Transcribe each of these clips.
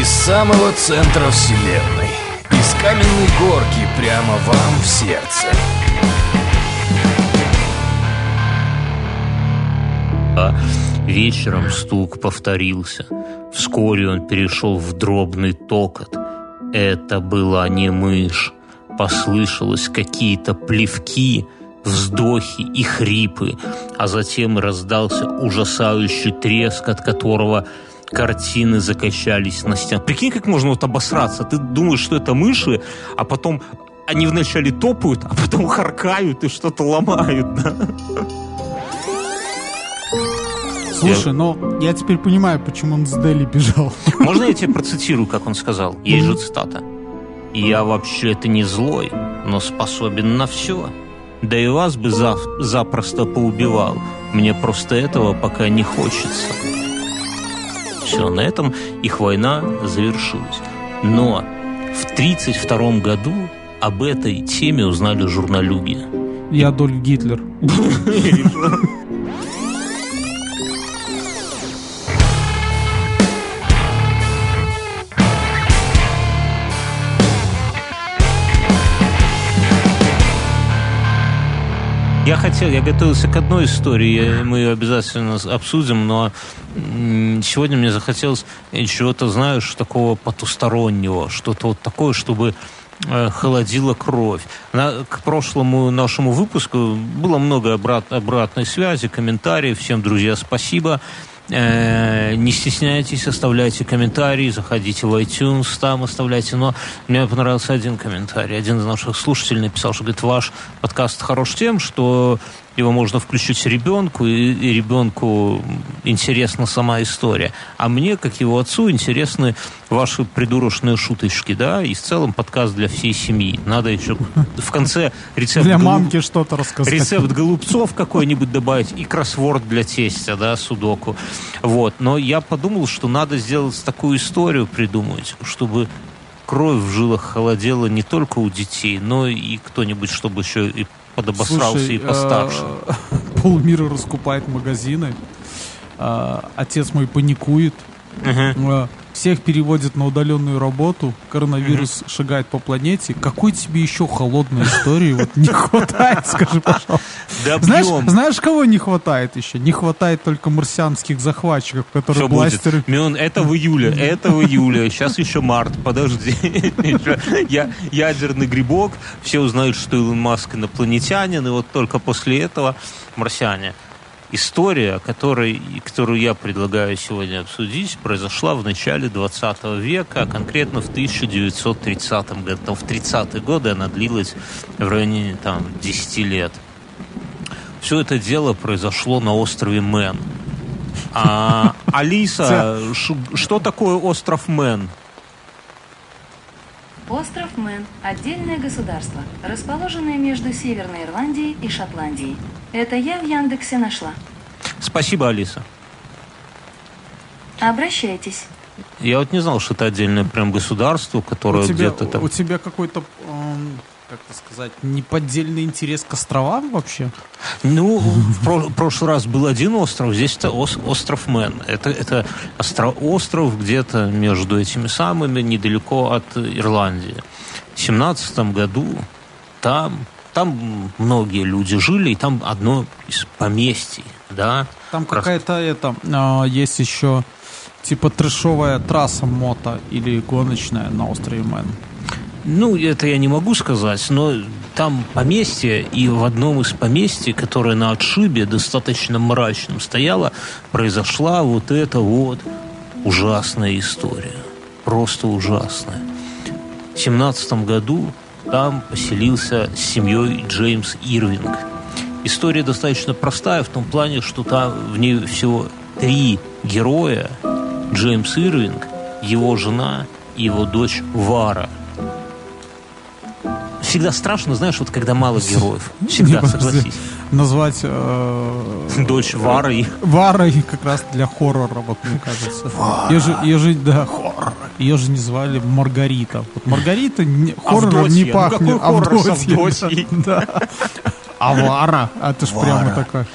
Из самого центра вселенной Из каменной горки прямо вам в сердце А вечером стук повторился. Вскоре он перешел в дробный токот. Это была не мышь. Послышалось какие-то плевки, вздохи и хрипы, а затем раздался ужасающий треск, от которого картины закачались на стенах. Прикинь, как можно вот обосраться. Ты думаешь, что это мыши, а потом они вначале топают, а потом харкают и что-то ломают. Да? Слушай, но я теперь понимаю, почему он с Дели бежал. Можно я тебе процитирую, как он сказал? Есть же цитата. «Я вообще-то не злой, но способен на все. Да и вас бы зав- запросто поубивал. Мне просто этого пока не хочется». Все, на этом их война завершилась. Но в 1932 году об этой теме узнали журналюги. Я Адольф Гитлер. Я хотел, я готовился к одной истории, мы ее обязательно обсудим, но сегодня мне захотелось чего-то, знаешь, такого потустороннего, что-то вот такое, чтобы э, холодила кровь. На, к прошлому нашему выпуску было много обрат, обратной связи, комментариев. Всем, друзья, спасибо. Э, не стесняйтесь, оставляйте комментарии, заходите в iTunes, там оставляйте. Но мне понравился один комментарий. Один из наших слушателей написал, что говорит, ваш подкаст хорош тем, что его можно включить ребенку, и, и ребенку интересна сама история. А мне, как его отцу, интересны ваши придурочные шуточки, да, и в целом подкаст для всей семьи. Надо еще в конце рецепт Для голуб- мамки что-то рассказать. Рецепт голубцов какой-нибудь добавить и кроссворд для тестя, да, судоку. Вот. Но я подумал, что надо сделать такую историю придумать, чтобы кровь в жилах холодела не только у детей, но и кто-нибудь, чтобы еще и подобосрался Слушай, и постарше. э, Полмира раскупает магазины. Э, Отец мой паникует. Мгм. Всех переводит на удаленную работу. Коронавирус шагает по планете. Какой тебе еще холодной истории вот не хватает, скажи, пожалуйста. Знаешь, знаешь, кого не хватает еще? Не хватает только марсианских захватчиков, которые Что будет? бластеры... Мион, это в июле, это в июле. Сейчас еще март, подожди. Я, ядерный грибок, все узнают, что Илон Маск инопланетянин, и вот только после этого марсиане. История, которой, которую я предлагаю сегодня обсудить, произошла в начале 20 века, а конкретно в 1930 году. В 30-е годы она длилась в районе там, 10 лет. Все это дело произошло на острове Мэн. А, Алиса, ш- что такое остров Мэн? Остров Мэн – отдельное государство, расположенное между Северной Ирландией и Шотландией. Это я в Яндексе нашла. Спасибо, Алиса. Обращайтесь. Я вот не знал, что это отдельное прям государство, которое где-то там... у тебя какой-то, как это сказать, неподдельный интерес к островам вообще? Ну, в про- прошлый раз был один остров, здесь это ос- остров Мэн. Это, это остро- остров где-то между этими самыми, недалеко от Ирландии. В семнадцатом году там, там многие люди жили, и там одно из поместий, да. Там какая-то это а, есть еще типа трэшовая трасса мото или гоночная на острове Мэн. Ну, это я не могу сказать, но там поместье, и в одном из поместий, которое на отшибе достаточно мрачном стояло, произошла вот эта вот ужасная история. Просто ужасная. В семнадцатом году там поселился с семьей Джеймс Ирвинг. История достаточно простая в том плане, что там в ней всего три героя. Джеймс Ирвинг, его жена и его дочь Вара. Всегда страшно, знаешь, вот когда мало героев. Всегда, согласись. Назвать э, Дочь Вары. Варой как раз для хоррора, вот мне кажется. Ее же, ее же, да, ее же не звали Маргарита. Вот Маргарита не, хоррором не. Ну, пахнет. хоррор с Авдотья? Да. А Вара, а это ж прямо такое.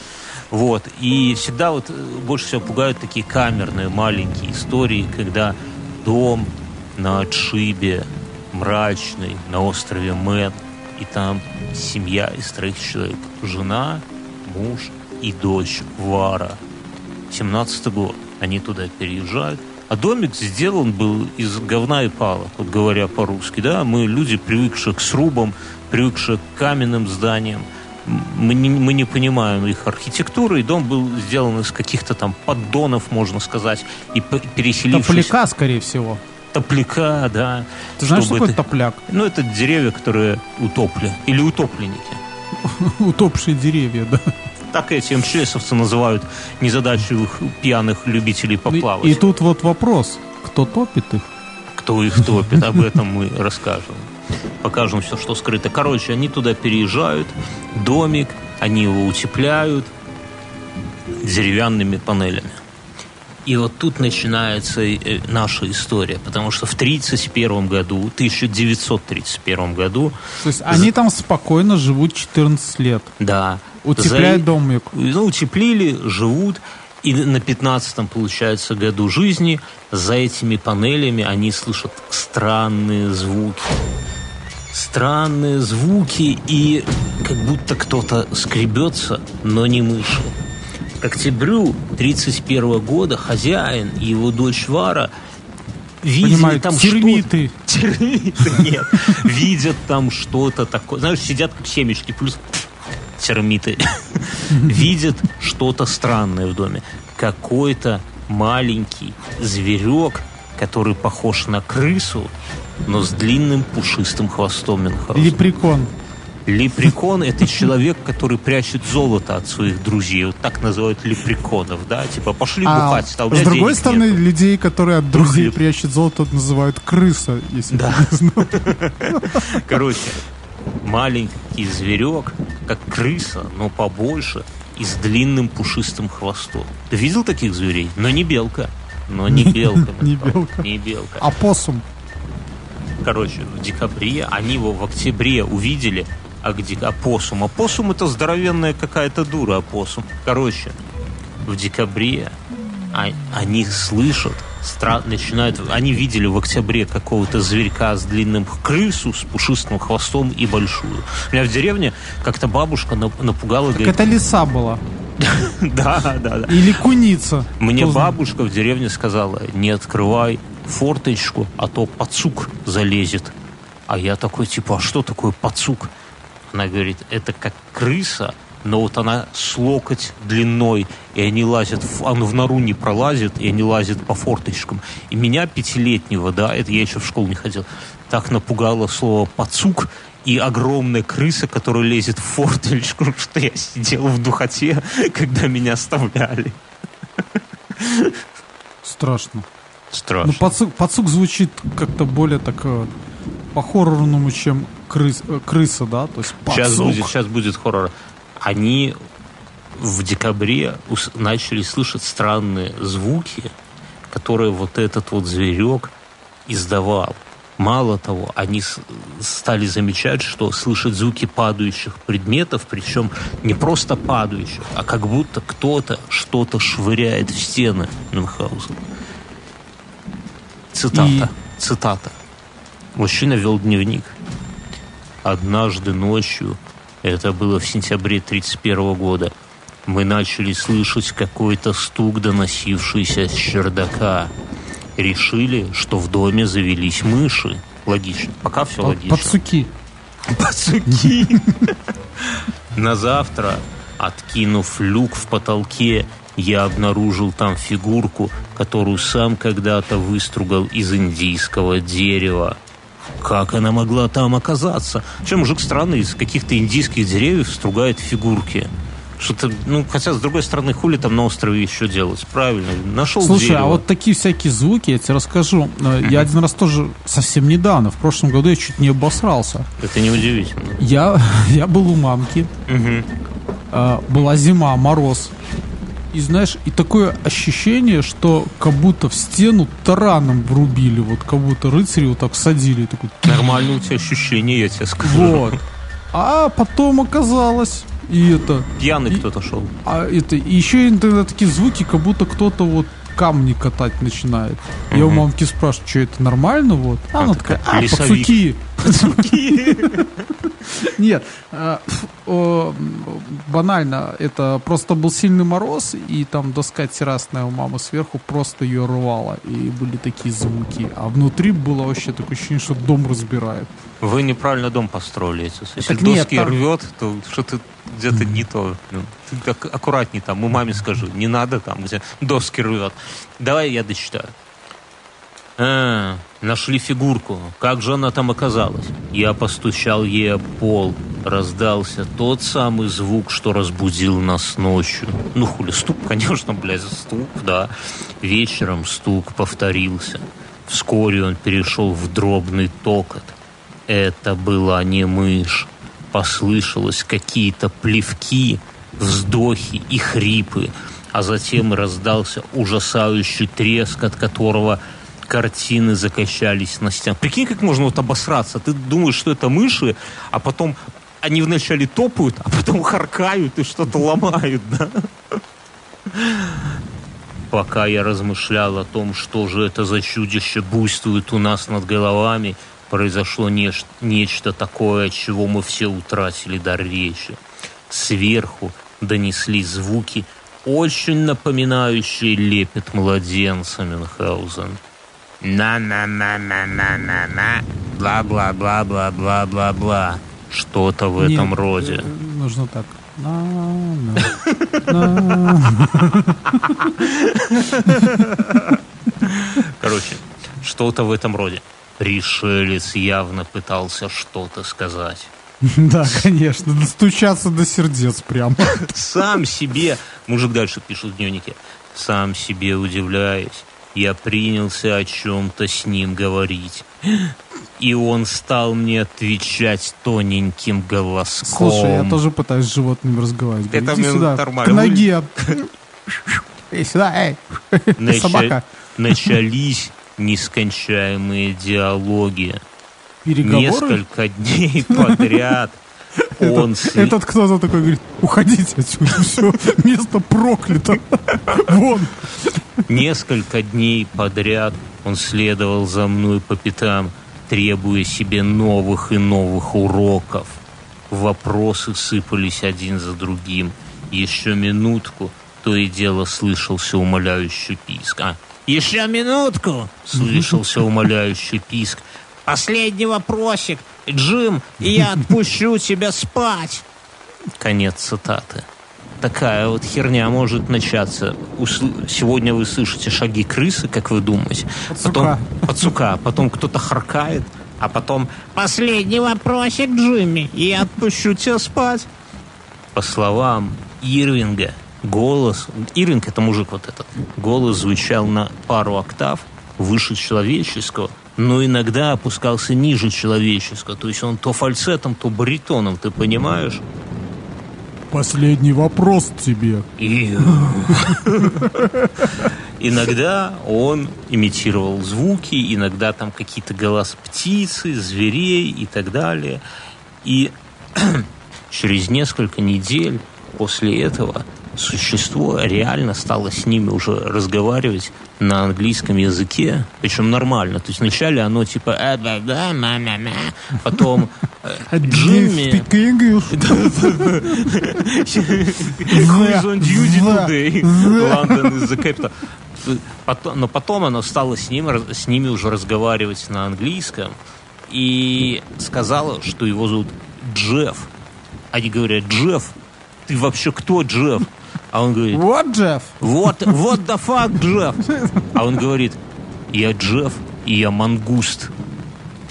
Вот. И всегда вот э, больше всего пугают такие камерные, маленькие истории, когда дом на отшибе, мрачный, на острове Мэн. И там семья из троих человек. Жена, муж и дочь Вара. 17 год. Они туда переезжают. А домик сделан был из говна и палок, вот говоря по-русски. Да? Мы люди, привыкшие к срубам, привыкшие к каменным зданиям. Мы не, мы не понимаем их архитектуры, и дом был сделан из каких-то там поддонов, можно сказать, и переселившись... Топляка, скорее всего. Топляка, да. Ты знаешь, что такое это... топляк? Ну, это деревья, которые утопли. Или утопленники. Утопшие деревья, да так эти МЧСовцы называют незадачливых пьяных любителей поплавать. И, и тут вот вопрос, кто топит их? Кто их топит, об этом мы расскажем. Покажем все, что скрыто. Короче, они туда переезжают, домик, они его утепляют деревянными панелями. И вот тут начинается э, наша история, потому что в 1931 году, 1931 году... То есть они там спокойно живут 14 лет. Да. Утепляют за... домик. Ну, утеплили, живут. И на 15-м, получается, году жизни за этими панелями они слышат странные звуки. Странные звуки, и как будто кто-то скребется, но не мыши. К октябрю 31 года хозяин и его дочь Вара видели Понимаю, там термиты. что-то. Термиты, нет. Видят там что-то такое. Знаешь, сидят как семечки, плюс термиты. Видят что-то странное в доме. Какой-то маленький зверек, который похож на крысу, но с длинным пушистым хвостом Мюнхгаузен. Лепрекон. Лепрекон – это человек, который прячет золото от своих друзей. Вот так называют лепреконов, да? Типа, пошли а бухать, а у меня С другой стороны, нету. людей, которые от друзей прячут золото, называют крыса, если да. Короче, маленький зверек, как крыса, но побольше и с длинным пушистым хвостом. Ты видел таких зверей? Но не белка. Но не белка. Не белка. Не белка. А посум? Короче, в декабре, они его в октябре увидели, а где опоссум? Опоссум это здоровенная какая-то дура опоссум. Короче, в декабре а, они слышат, стра... начинают, они видели в октябре какого-то зверька с длинным крысу, с пушистым хвостом и большую. У меня в деревне как-то бабушка напугала... Так говорит, это лиса была. Да, да, да. Или куница. Мне бабушка в деревне сказала, не открывай форточку, а то пацук залезет. А я такой, типа, а что такое пацук? Она говорит, это как крыса, но вот она с локоть длиной, и они лазят, он в нору не пролазит, и они лазят по форточкам. И меня пятилетнего, да, это я еще в школу не ходил, так напугало слово «пацук», и огромная крыса, которая лезет в форточку, что я сидел в духоте, когда меня оставляли. Страшно. Страшно. Ну, пацук, пацук звучит как-то более так э, по-хоррорному, чем крыс, э, крыса, да? То есть пацук. Сейчас будет, сейчас будет хоррор. Они в декабре начали слышать странные звуки, которые вот этот вот зверек издавал. Мало того, они стали замечать, что слышат звуки падающих предметов, причем не просто падающих, а как будто кто-то что-то швыряет в стены Мюнхгаузена. Цитата. И... Цитата. Мужчина вел дневник. Однажды ночью, это было в сентябре 1931 года, мы начали слышать какой-то стук, доносившийся с чердака. Решили, что в доме завелись мыши. Логично. Пока все логично. Пацуки. Пацуки. На завтра, откинув люк в потолке я обнаружил там фигурку, которую сам когда-то выстругал из индийского дерева. Как она могла там оказаться? Чем мужик странный из каких-то индийских деревьев стругает фигурки? Что-то, ну, хотя, с другой стороны, хули там на острове еще делать? Правильно, нашел Слушай, дерево. а вот такие всякие звуки, я тебе расскажу. Uh-huh. Я один раз тоже совсем недавно, в прошлом году я чуть не обосрался. Это неудивительно. Я, я был у мамки. Uh-huh. Была зима, мороз. И знаешь, и такое ощущение, что как будто в стену тараном врубили, вот как будто рыцари вот так садили. Такой... Нормально у тебя ощущение, я тебе скажу. Вот. А потом оказалось, и это... Пьяный и, кто-то шел. А это, и еще иногда такие звуки, как будто кто-то вот камни катать начинает. Я у мамки спрашиваю, что это нормально вот? А она такая, а, лесовик. пацуки. Нет, э, банально, это просто был сильный мороз, и там доска террасная у мамы сверху просто ее рвала, и были такие звуки. А внутри было вообще такое ощущение, что дом разбирает. Вы неправильно дом построили. Если Так нет, доски там- рвет, то что-то где-то не то. Ну, ты так аккуратней там, у маме скажу. Не надо там, где доски рвет. Давай я дочитаю. А, нашли фигурку. Как же она там оказалась? Я постучал ей об пол. Раздался тот самый звук, что разбудил нас ночью. Ну, хули, стук, конечно, блядь, стук, да. Вечером стук повторился. Вскоре он перешел в дробный токот. Это была не мышь. Послышалось какие-то плевки, вздохи и хрипы, а затем раздался ужасающий треск, от которого картины закачались на стенах. Прикинь, как можно вот обосраться. Ты думаешь, что это мыши, а потом они вначале топают, а потом харкают и что-то ломают, да? Пока я размышлял о том, что же это за чудище буйствует у нас над головами, произошло неш- нечто такое, от чего мы все утратили дар речи. Сверху донеслись звуки, очень напоминающие лепет младенца Мюнхгаузен. На-на-на-на-на-на-на, бла-бла-бла-бла-бла-бла-бла. Что-то в этом Нет, роде. э, Нужно так. Короче, что-то в этом роде. Пришелец явно пытался что-то сказать. Да, конечно, достучаться до сердец прям. Сам себе, мужик дальше пишет в дневнике, сам себе удивляясь, я принялся о чем-то с ним говорить. И он стал мне отвечать тоненьким голоском. Слушай, я тоже пытаюсь с животными разговаривать. Это Иди мне сюда, нормально. к ноге. Эй, сюда, эй. Нача- Собака. Начались нескончаемые диалоги. Переговоры? Несколько дней подряд он сли- Этот кто-то такой говорит, уходите отсюда, все, место проклято. Вон. Несколько дней подряд он следовал за мной по пятам, требуя себе новых и новых уроков. Вопросы сыпались один за другим. Еще минутку, то и дело слышался умоляющий писк. А, еще минутку! Слышался умоляющий писк. Последний вопросик, Джим, я отпущу тебя спать. Конец цитаты. Такая вот херня может начаться. Сегодня вы слышите шаги крысы, как вы думаете. Потом, пацука. Потом кто-то харкает, а потом «Последний вопросик, Джимми, и я отпущу тебя спать». По словам Ирвинга, голос... Ирвинг — это мужик вот этот. Голос звучал на пару октав выше человеческого, но иногда опускался ниже человеческого. То есть он то фальцетом, то баритоном, ты понимаешь? Последний вопрос тебе. И иногда он имитировал звуки, иногда там какие-то голоса птицы, зверей и так далее. И через несколько недель после этого существо реально стало с ними уже разговаривать на английском языке, причем нормально. То есть вначале оно типа «э, да, да, ма, ма, ма», потом э, Джимми... Speak English. Who is on duty The- today? the- London is the capital. Потом- но потом она стала с, ним, с ними уже разговаривать на английском и сказала, что его зовут Джефф. Они говорят, Джефф, ты вообще кто, Джефф? А он говорит, Вот, Джефф. вот, вот the fuck, Джефф. А он говорит, я Джефф, и я мангуст.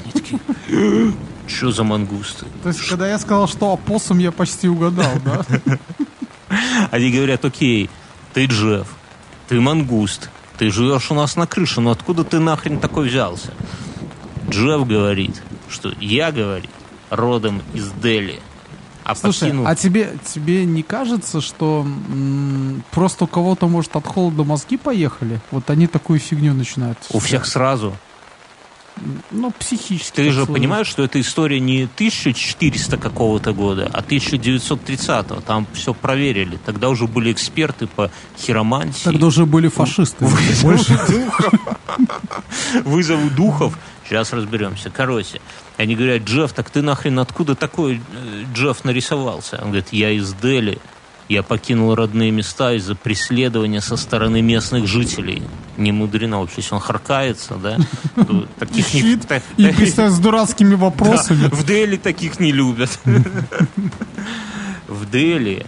Они такие, что за мангусты? То есть, когда я сказал, что опоссум, я почти угадал, да? Они говорят, окей, ты Джефф, ты мангуст, ты живешь у нас на крыше, но откуда ты нахрен такой взялся? Джефф говорит, что я, говорит, родом из Дели. А Слушай, покинул- а тебе, тебе не кажется, что м, просто у кого-то, может, от холода мозги поехали? Вот они такую фигню начинают. у всех сразу. ну, психически. Ты же сложилось. понимаешь, что эта история не 1400 какого-то года, а 1930-го. Там все проверили. Тогда уже были эксперты по хиромантии. Тогда уже были фашисты. Вызову духов. Вызову духов. Сейчас разберемся. Короче, они говорят, Джефф, так ты нахрен откуда такой э, Джефф нарисовался? Он говорит, я из Дели. Я покинул родные места из-за преследования со стороны местных жителей. Не мудрено вообще, если он харкается, да? Таких не- И писать с дурацкими вопросами. в Дели таких не любят. В Дели.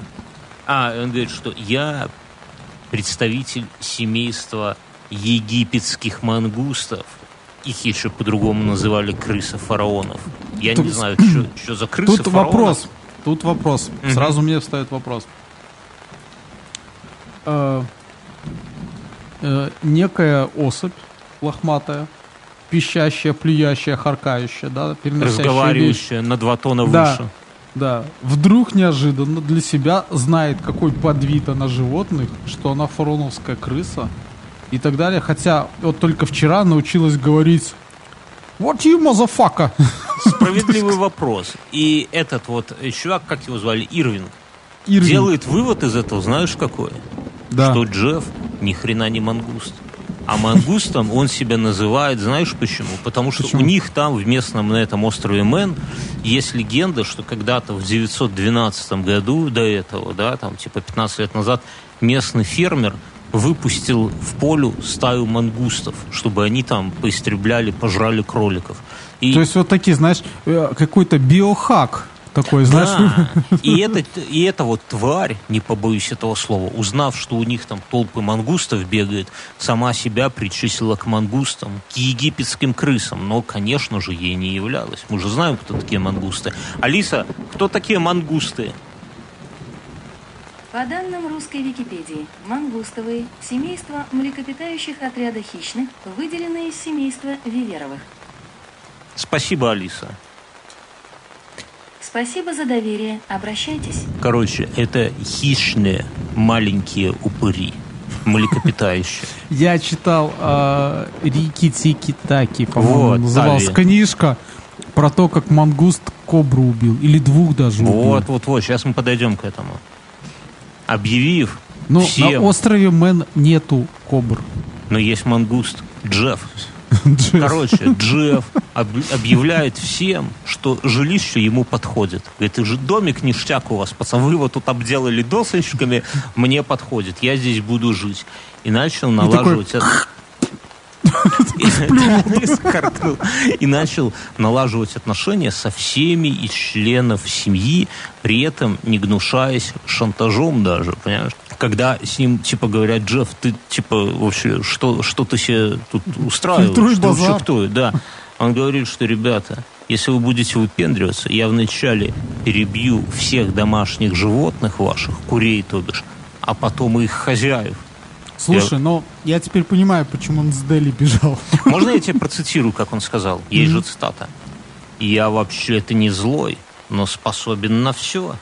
А, он говорит, что я представитель семейства египетских мангустов. Их еще по-другому называли крысы фараонов. Я Тут- не знаю, что за крысы Тут фараонов. вопрос. Тут вопрос. Мгм. Сразу мне встает вопрос. Э, э, некая особь лохматая, пищащая, плюящая, харкающая, да, переносящая речь. Разговаривающая на два тона Да. выше. Да, вдруг неожиданно для себя знает, какой подвид она животных, что она фароновская крыса и так далее. Хотя вот только вчера научилась говорить «What you, motherfucker?» Справедливый вопрос. И этот вот э, чувак, как его звали, Ирвинг, Ирвин. делает вывод из этого, знаешь какой? Да. что Джефф ни хрена не мангуст. А мангустом он себя называет, знаешь почему? Потому что Почему? у них там, в местном, на этом острове Мэн, есть легенда, что когда-то в 912 году, до этого, да, там типа 15 лет назад, местный фермер выпустил в полю стаю мангустов, чтобы они там поистребляли, пожрали кроликов. И То есть вот такие, знаешь, э, какой-то биохак такой, знаешь. да. И, это, и эта вот тварь, не побоюсь этого слова, узнав, что у них там толпы мангустов бегает, сама себя причислила к мангустам, к египетским крысам. Но, конечно же, ей не являлась. Мы же знаем, кто такие мангусты. Алиса, кто такие мангусты? По данным русской Википедии, мангустовые – семейство млекопитающих отряда хищных, выделенные из семейства виверовых. Спасибо, Алиса. Спасибо за доверие. Обращайтесь. Короче, это хищные маленькие упыри, млекопитающие. Я читал э, Рики Тики Таки, по-моему, Вот, называлась Тави. книжка про то, как мангуст кобру убил. Или двух даже убил. Вот, вот, вот, сейчас мы подойдем к этому. Объявив всем, на острове Мэн нету кобр. но есть мангуст Джефф. Короче, Джефф об- объявляет всем, что жилище ему подходит. Говорит, «И же домик ништяк у вас, пацан, вы его тут обделали досочками, мне подходит, я здесь буду жить. И начал налаживать... это- И- начал налаживать отношения со всеми из членов семьи, при этом не гнушаясь шантажом даже, понимаешь? Когда с ним, типа, говорят, Джефф, ты, типа, вообще, что, что ты себе тут устраиваешь? Вообще базар. кто? Да. Он говорит, что, ребята, если вы будете выпендриваться, я вначале перебью всех домашних животных ваших, курей, то бишь, а потом и их хозяев. Слушай, но я теперь понимаю, почему он с Дели бежал. Можно я тебе процитирую, как он сказал? Есть же цитата. «Я вообще-то не злой, но способен на все.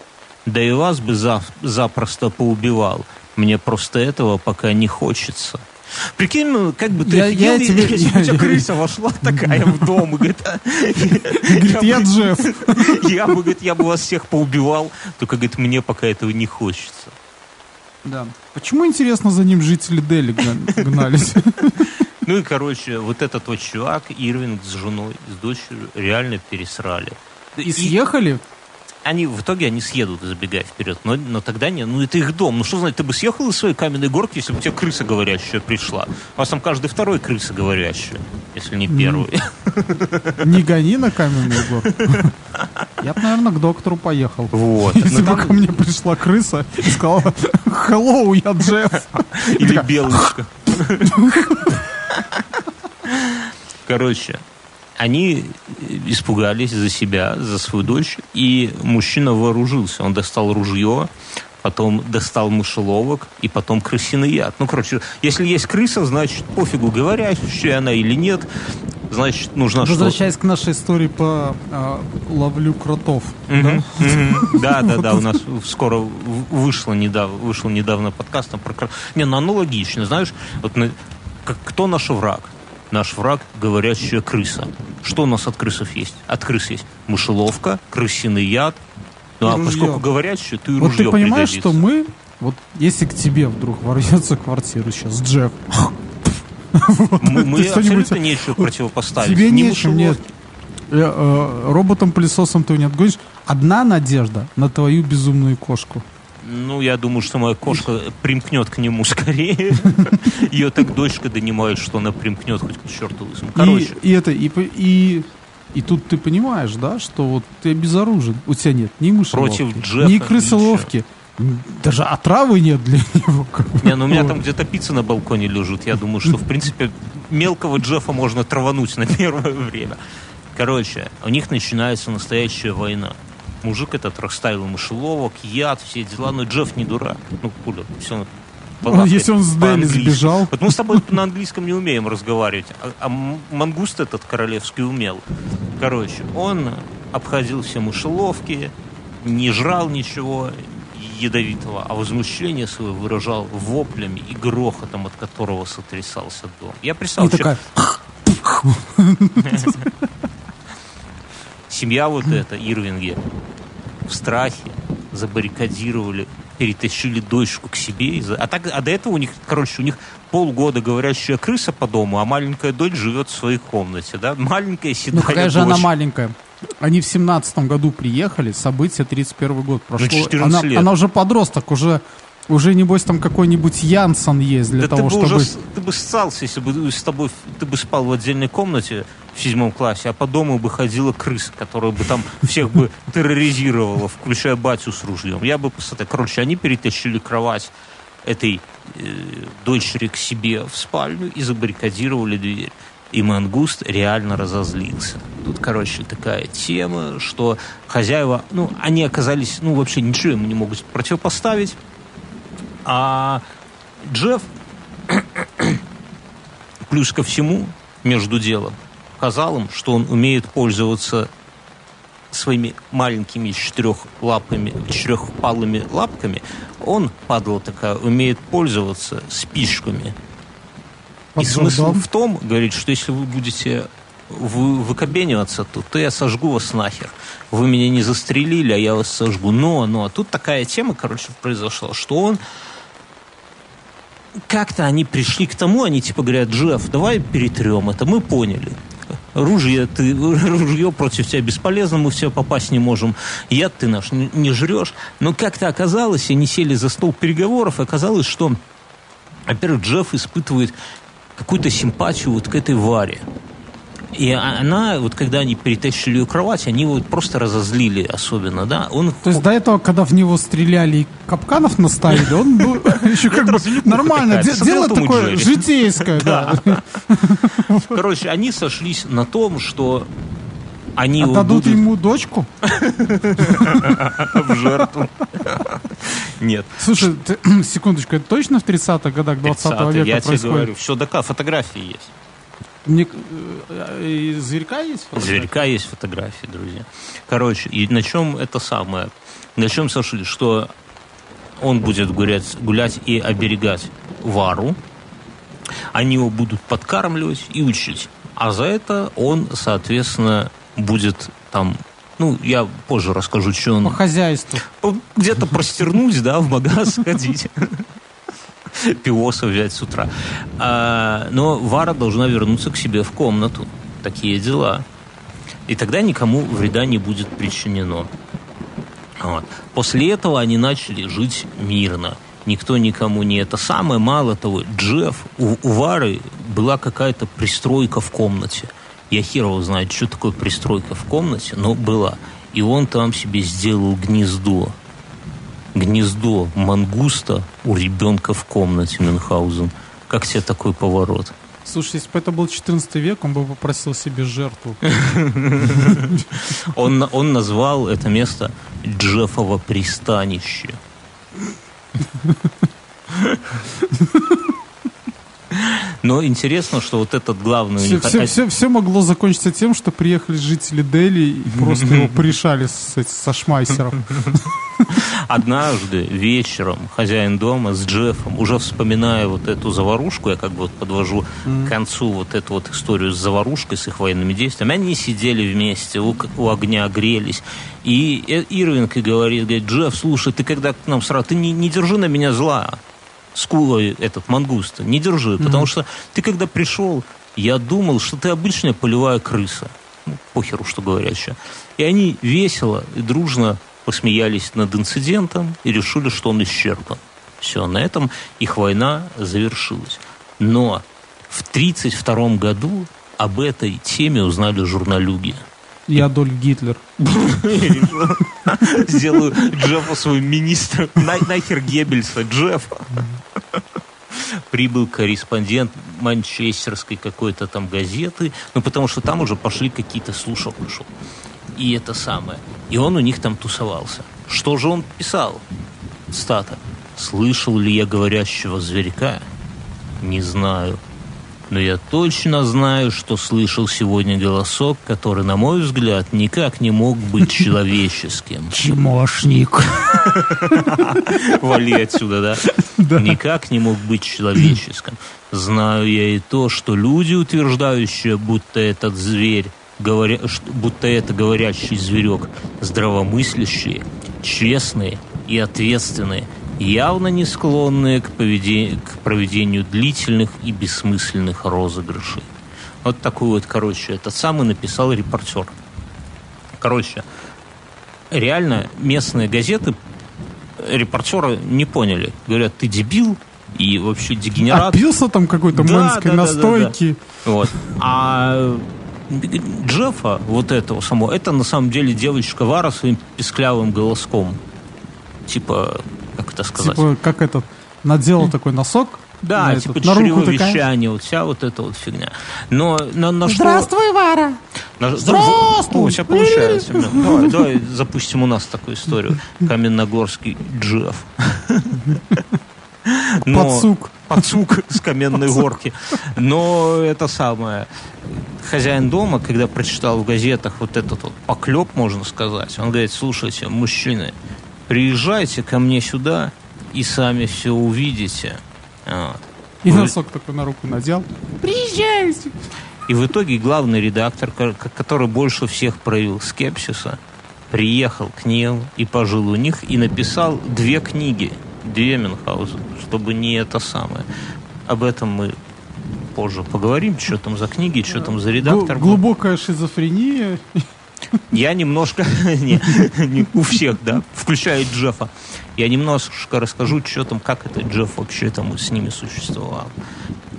Да и вас бы за- запросто поубивал. Мне просто этого пока не хочется». Прикинь, ну, как бы ты Я- я офигел, тебе- если бы у тебя я- крыса вошла такая в дом и говорит, «А, Говорит, я Джефф. я бы, говорит, я бы вас всех поубивал, только, говорит, мне пока этого не хочется. Да. Почему, интересно, за ним жители Дели гна- гнались? Ну и, короче, вот этот вот чувак, Ирвинг с женой, с дочерью, реально пересрали. И съехали? Они в итоге они съедут, забегая вперед. Но, но тогда не, ну это их дом. Ну что значит, ты бы съехал из своей каменной горки, если бы тебе крыса говорящая пришла. У вас там каждый второй крыса говорящая, если не первый. Не гони на каменный гор. Я бы, наверное, к доктору поехал. Вот. Если Ну, бы ко мне пришла крыса и сказала «Hello, я Джефф». Или белочка. Короче, они испугались за себя, за свою дочь, и мужчина вооружился. Он достал ружье, потом достал мышеловок, и потом крысиный яд. Ну, короче, если есть крыса, значит, пофигу, говорящая она или нет, значит, нужно что Возвращаясь к нашей истории по а, ловлю кротов. Да? Да, да, да, у нас скоро вышло недавно, вышел недавно подкаст там про кра- Не, ну оно логично, знаешь, вот кто наш враг? Наш враг – говорящая крыса. Что у нас от крысов есть? От крыс есть мышеловка, крысиный яд. Ну, а поскольку говорящая, то и Вот ружье ты понимаешь, пригодится. что мы, вот если к тебе вдруг ворвется квартиру сейчас Джефф, Мы, мы абсолютно нечего противопоставить. тебе Ни нечем, нет. Э, э, Роботом-пылесосом ты не отгонишь. Одна надежда на твою безумную кошку. Ну, я думаю, что моя кошка примкнет к нему скорее. Ее так дочка донимает, что она примкнет хоть к черту лысому. Короче, И, и это, и, и, и тут ты понимаешь, да, что вот ты безоружен. У тебя нет ни мышеловки, Против Джеффа ни крысоловки. Даже отравы нет для него. Не, ну у меня там где-то пицца на балконе лежит. Я думаю, что, в принципе, мелкого Джеффа можно травануть на первое время. Короче, у них начинается настоящая война. Мужик этот расставил мышеловок, яд, все дела. Но Джефф не дурак. Ну, куда, все Ну, если он с Дели сбежал. Вот мы с тобой на английском не умеем разговаривать, а, а мангуст этот королевский умел. Короче, он обходил все мышеловки, не жрал ничего ядовитого, а возмущение свое выражал воплями и грохотом, от которого сотрясался дом. Я представил, что семья вот эта, Ирвинги, в страхе забаррикадировали, перетащили дочку к себе. А, так, а до этого у них, короче, у них полгода говорящая крыса по дому, а маленькая дочь живет в своей комнате, да? Маленькая седая ну какая же она дочь. маленькая. Они в семнадцатом году приехали, события 31 год прошло. 14 она, лет. она уже подросток, уже, уже небось там какой-нибудь Янсон есть для Да того, ты бы чтобы... уже ты бы ссался, если бы с тобой ты бы спал в отдельной комнате в седьмом классе, а по дому бы ходила крыса, которая бы там всех бы терроризировала, включая батю с ружьем. Я бы посмотрел. Короче, они перетащили кровать этой э, дочери к себе в спальню и забаррикадировали дверь. И Мангуст реально разозлился. Тут, короче, такая тема, что хозяева, ну, они оказались, ну, вообще ничего ему не могут противопоставить. А Джефф плюс ко всему, между делом, показал им, что он умеет пользоваться своими маленькими четырехлапыми, четырехпалыми лапками. Он, падла такая, умеет пользоваться спичками. И Под смысл трудом. в том, говорит, что если вы будете вы, выкобениваться тут, то я сожгу вас нахер. Вы меня не застрелили, а я вас сожгу. Но, но, тут такая тема, короче, произошла, что он как-то они пришли к тому, они типа говорят, Джефф, давай перетрем это, мы поняли. Ружье, ты, ружье против тебя бесполезно, мы в тебя попасть не можем. Яд ты наш не, жрешь. Но как-то оказалось, они сели за стол переговоров, оказалось, что, во-первых, Джефф испытывает какую-то симпатию вот к этой Варе. И а- она, вот когда они перетащили ее кровать, они его просто разозлили особенно, да. Он То есть до этого, когда в него стреляли и капканов наставили, он был еще как бы нормально. Дело «Том и такое Джерри»? житейское, да. Короче, они сошлись на том, что они Отдадут будут ему дочку. в жертву. Нет. Слушай, секундочку, это точно в 30-х годах 20 30-е, века я тебе происходит? говорю, все дока, фотографии есть. Мне, э, и зверька есть? Зверька есть фотографии, друзья. Короче, и на чем это самое? На чем сошлись? Что он будет гулять, гулять и оберегать Вару. Они его будут подкармливать и учить. А за это он, соответственно, будет там... Ну, я позже расскажу, что он... По хозяйству. Где-то простернуть, да, в магаз сходить. Пивоса взять с утра. А, но Вара должна вернуться к себе в комнату. Такие дела. И тогда никому вреда не будет причинено. Вот. После этого они начали жить мирно. Никто никому не это самое. Мало того, Джефф, у, у Вары была какая-то пристройка в комнате. Я херово знаю, что такое пристройка в комнате, но была. И он там себе сделал гнездо. Гнездо мангуста у ребенка в комнате Мюнхгаузен. Как тебе такой поворот? Слушай, если бы это был 14 век, он бы попросил себе жертву. Он, он назвал это место Джеффово пристанище. Но интересно, что вот этот главный Все, все, все, все могло закончиться тем, что приехали жители Дели и просто его порешали с, со шмайсером. Однажды вечером хозяин дома с Джеффом, уже вспоминая вот эту заварушку, я как бы вот подвожу к концу вот эту вот историю с заварушкой, с их военными действиями, они сидели вместе, у, у огня грелись. И э, Ирвинг и говорит, говорит, Джефф, слушай, ты когда к нам сразу, ты не, не держи на меня зла, скулой этот мангуст, не держи, потому что ты когда пришел, я думал, что ты обычная полевая крыса. Ну, похеру, что говорящая. И они весело и дружно посмеялись над инцидентом и решили, что он исчерпан. Все, на этом их война завершилась. Но в 1932 году об этой теме узнали журналюги. И Адольф Гитлер. Сделаю Джеффа своим министром. Нахер Геббельса, Джеффа. Прибыл корреспондент манчестерской какой-то там газеты, ну, потому что там уже пошли какие-то слушал, пошел. И это самое. И он у них там тусовался. Что же он писал? Стата. Слышал ли я говорящего зверька? Не знаю. Но я точно знаю, что слышал сегодня голосок, который, на мой взгляд, никак не мог быть человеческим. Чмошник. Вали отсюда, да? Никак не мог быть человеческим. Знаю я и то, что люди, утверждающие, будто этот зверь, говоря, будто это говорящий зверек, здравомыслящие, честные и ответственные, явно не склонные к, поведению, к проведению длительных и бессмысленных розыгрышей. Вот такой вот, короче, этот самый написал репортер. Короче, реально местные газеты репортеры не поняли. Говорят, ты дебил и вообще дегенерат. Опился там какой-то да, мэнской да, настойки. Да, да, да. Вот. А Джеффа, вот этого самого, это на самом деле девочка Вара своим песклявым голоском. Типа, как это сказать? Типа, как этот, надел такой носок, да, на типа этот, чревовещание, вот вся вот эта вот фигня. Но на, на что... Здравствуй, Вара! На... Здравствуй! О, сейчас получается. Давай, давай запустим у нас такую историю. Каменногорский Джефф. Но... Подсук. Подсук с каменной горки. Но это самое. Хозяин дома, когда прочитал в газетах вот этот вот поклеп, можно сказать, он говорит, слушайте, мужчины, приезжайте ко мне сюда и сами все увидите. Вот. И Вы... носок такой на руку надел. Приезжайте! И в итоге главный редактор, который больше всех проявил скепсиса, приехал к ним и пожил у них и написал две книги – две Мюнхгаузен, чтобы не это самое. Об этом мы позже поговорим, что там за книги, что там за редактор. Глубокая шизофрения. Я немножко, не, не у всех, да, включая Джеффа, я немножко расскажу, что там, как это Джефф вообще там с ними существовал.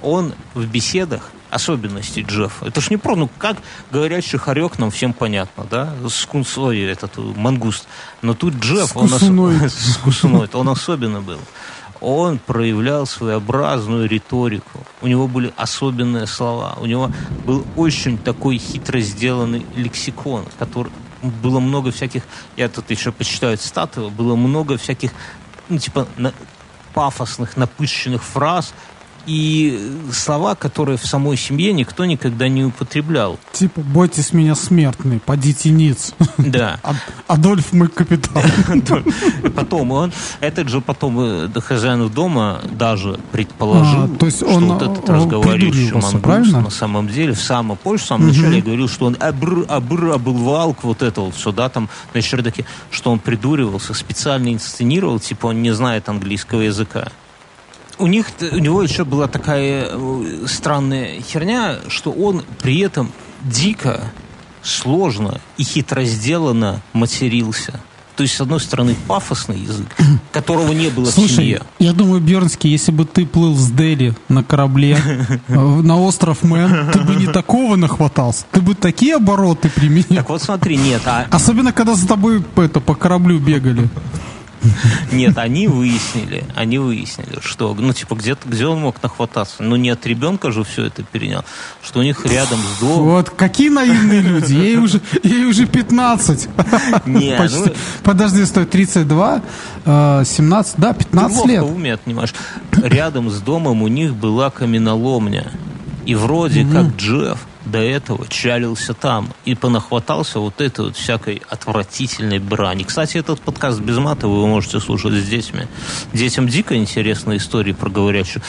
Он в беседах особенности Джеффа. Это ж не про, ну как говорящий хорек нам всем понятно, да? Скунсой этот мангуст. Но тут Джефф, он, ос... он особенно был. Он проявлял своеобразную риторику. У него были особенные слова. У него был очень такой хитро сделанный лексикон, который было много всяких, я тут еще почитаю цитаты, было много всяких, ну, типа, на, пафосных, напыщенных фраз, и слова, которые в самой семье никто никогда не употреблял. Типа, бойтесь меня смертный, подите ниц. Да. Адольф мой капитан. Потом он, этот же потом э, хозяин дома даже предположил, а, то есть он, вот этот разговаривающий мангуст на самом деле в самом позже, в самом начале говорил, что он абр, абр, обылвалк, вот это вот все, да, там на чердаке, что он придуривался, специально инсценировал, типа он не знает английского языка у них, у него еще была такая э, странная херня, что он при этом дико, сложно и хитро сделано матерился. То есть, с одной стороны, пафосный язык, которого не было Слушай, в семье. я думаю, Бернский, если бы ты плыл с Дели на корабле э, на остров Мэн, ты бы не такого нахватался. Ты бы такие обороты применил. Так вот смотри, нет. А... Особенно, когда за тобой это, по кораблю бегали. Нет, они выяснили, они выяснили, что, ну, типа, где-то, где он мог нахвататься? Ну, не от ребенка же все это перенял, что у них рядом с домом... Вот, какие наивные люди, ей уже, ей уже 15. Не, Почти. Ну... Подожди, стой, 32, 17, да, 15 Ты лет. Ты уме отнимаешь. Рядом с домом у них была каменоломня. И вроде mm-hmm. как Джефф до этого чалился там и понахватался вот этой вот всякой отвратительной брани. Кстати, этот подкаст без мата вы можете слушать с детьми. Детям дико интересные истории про говорящую.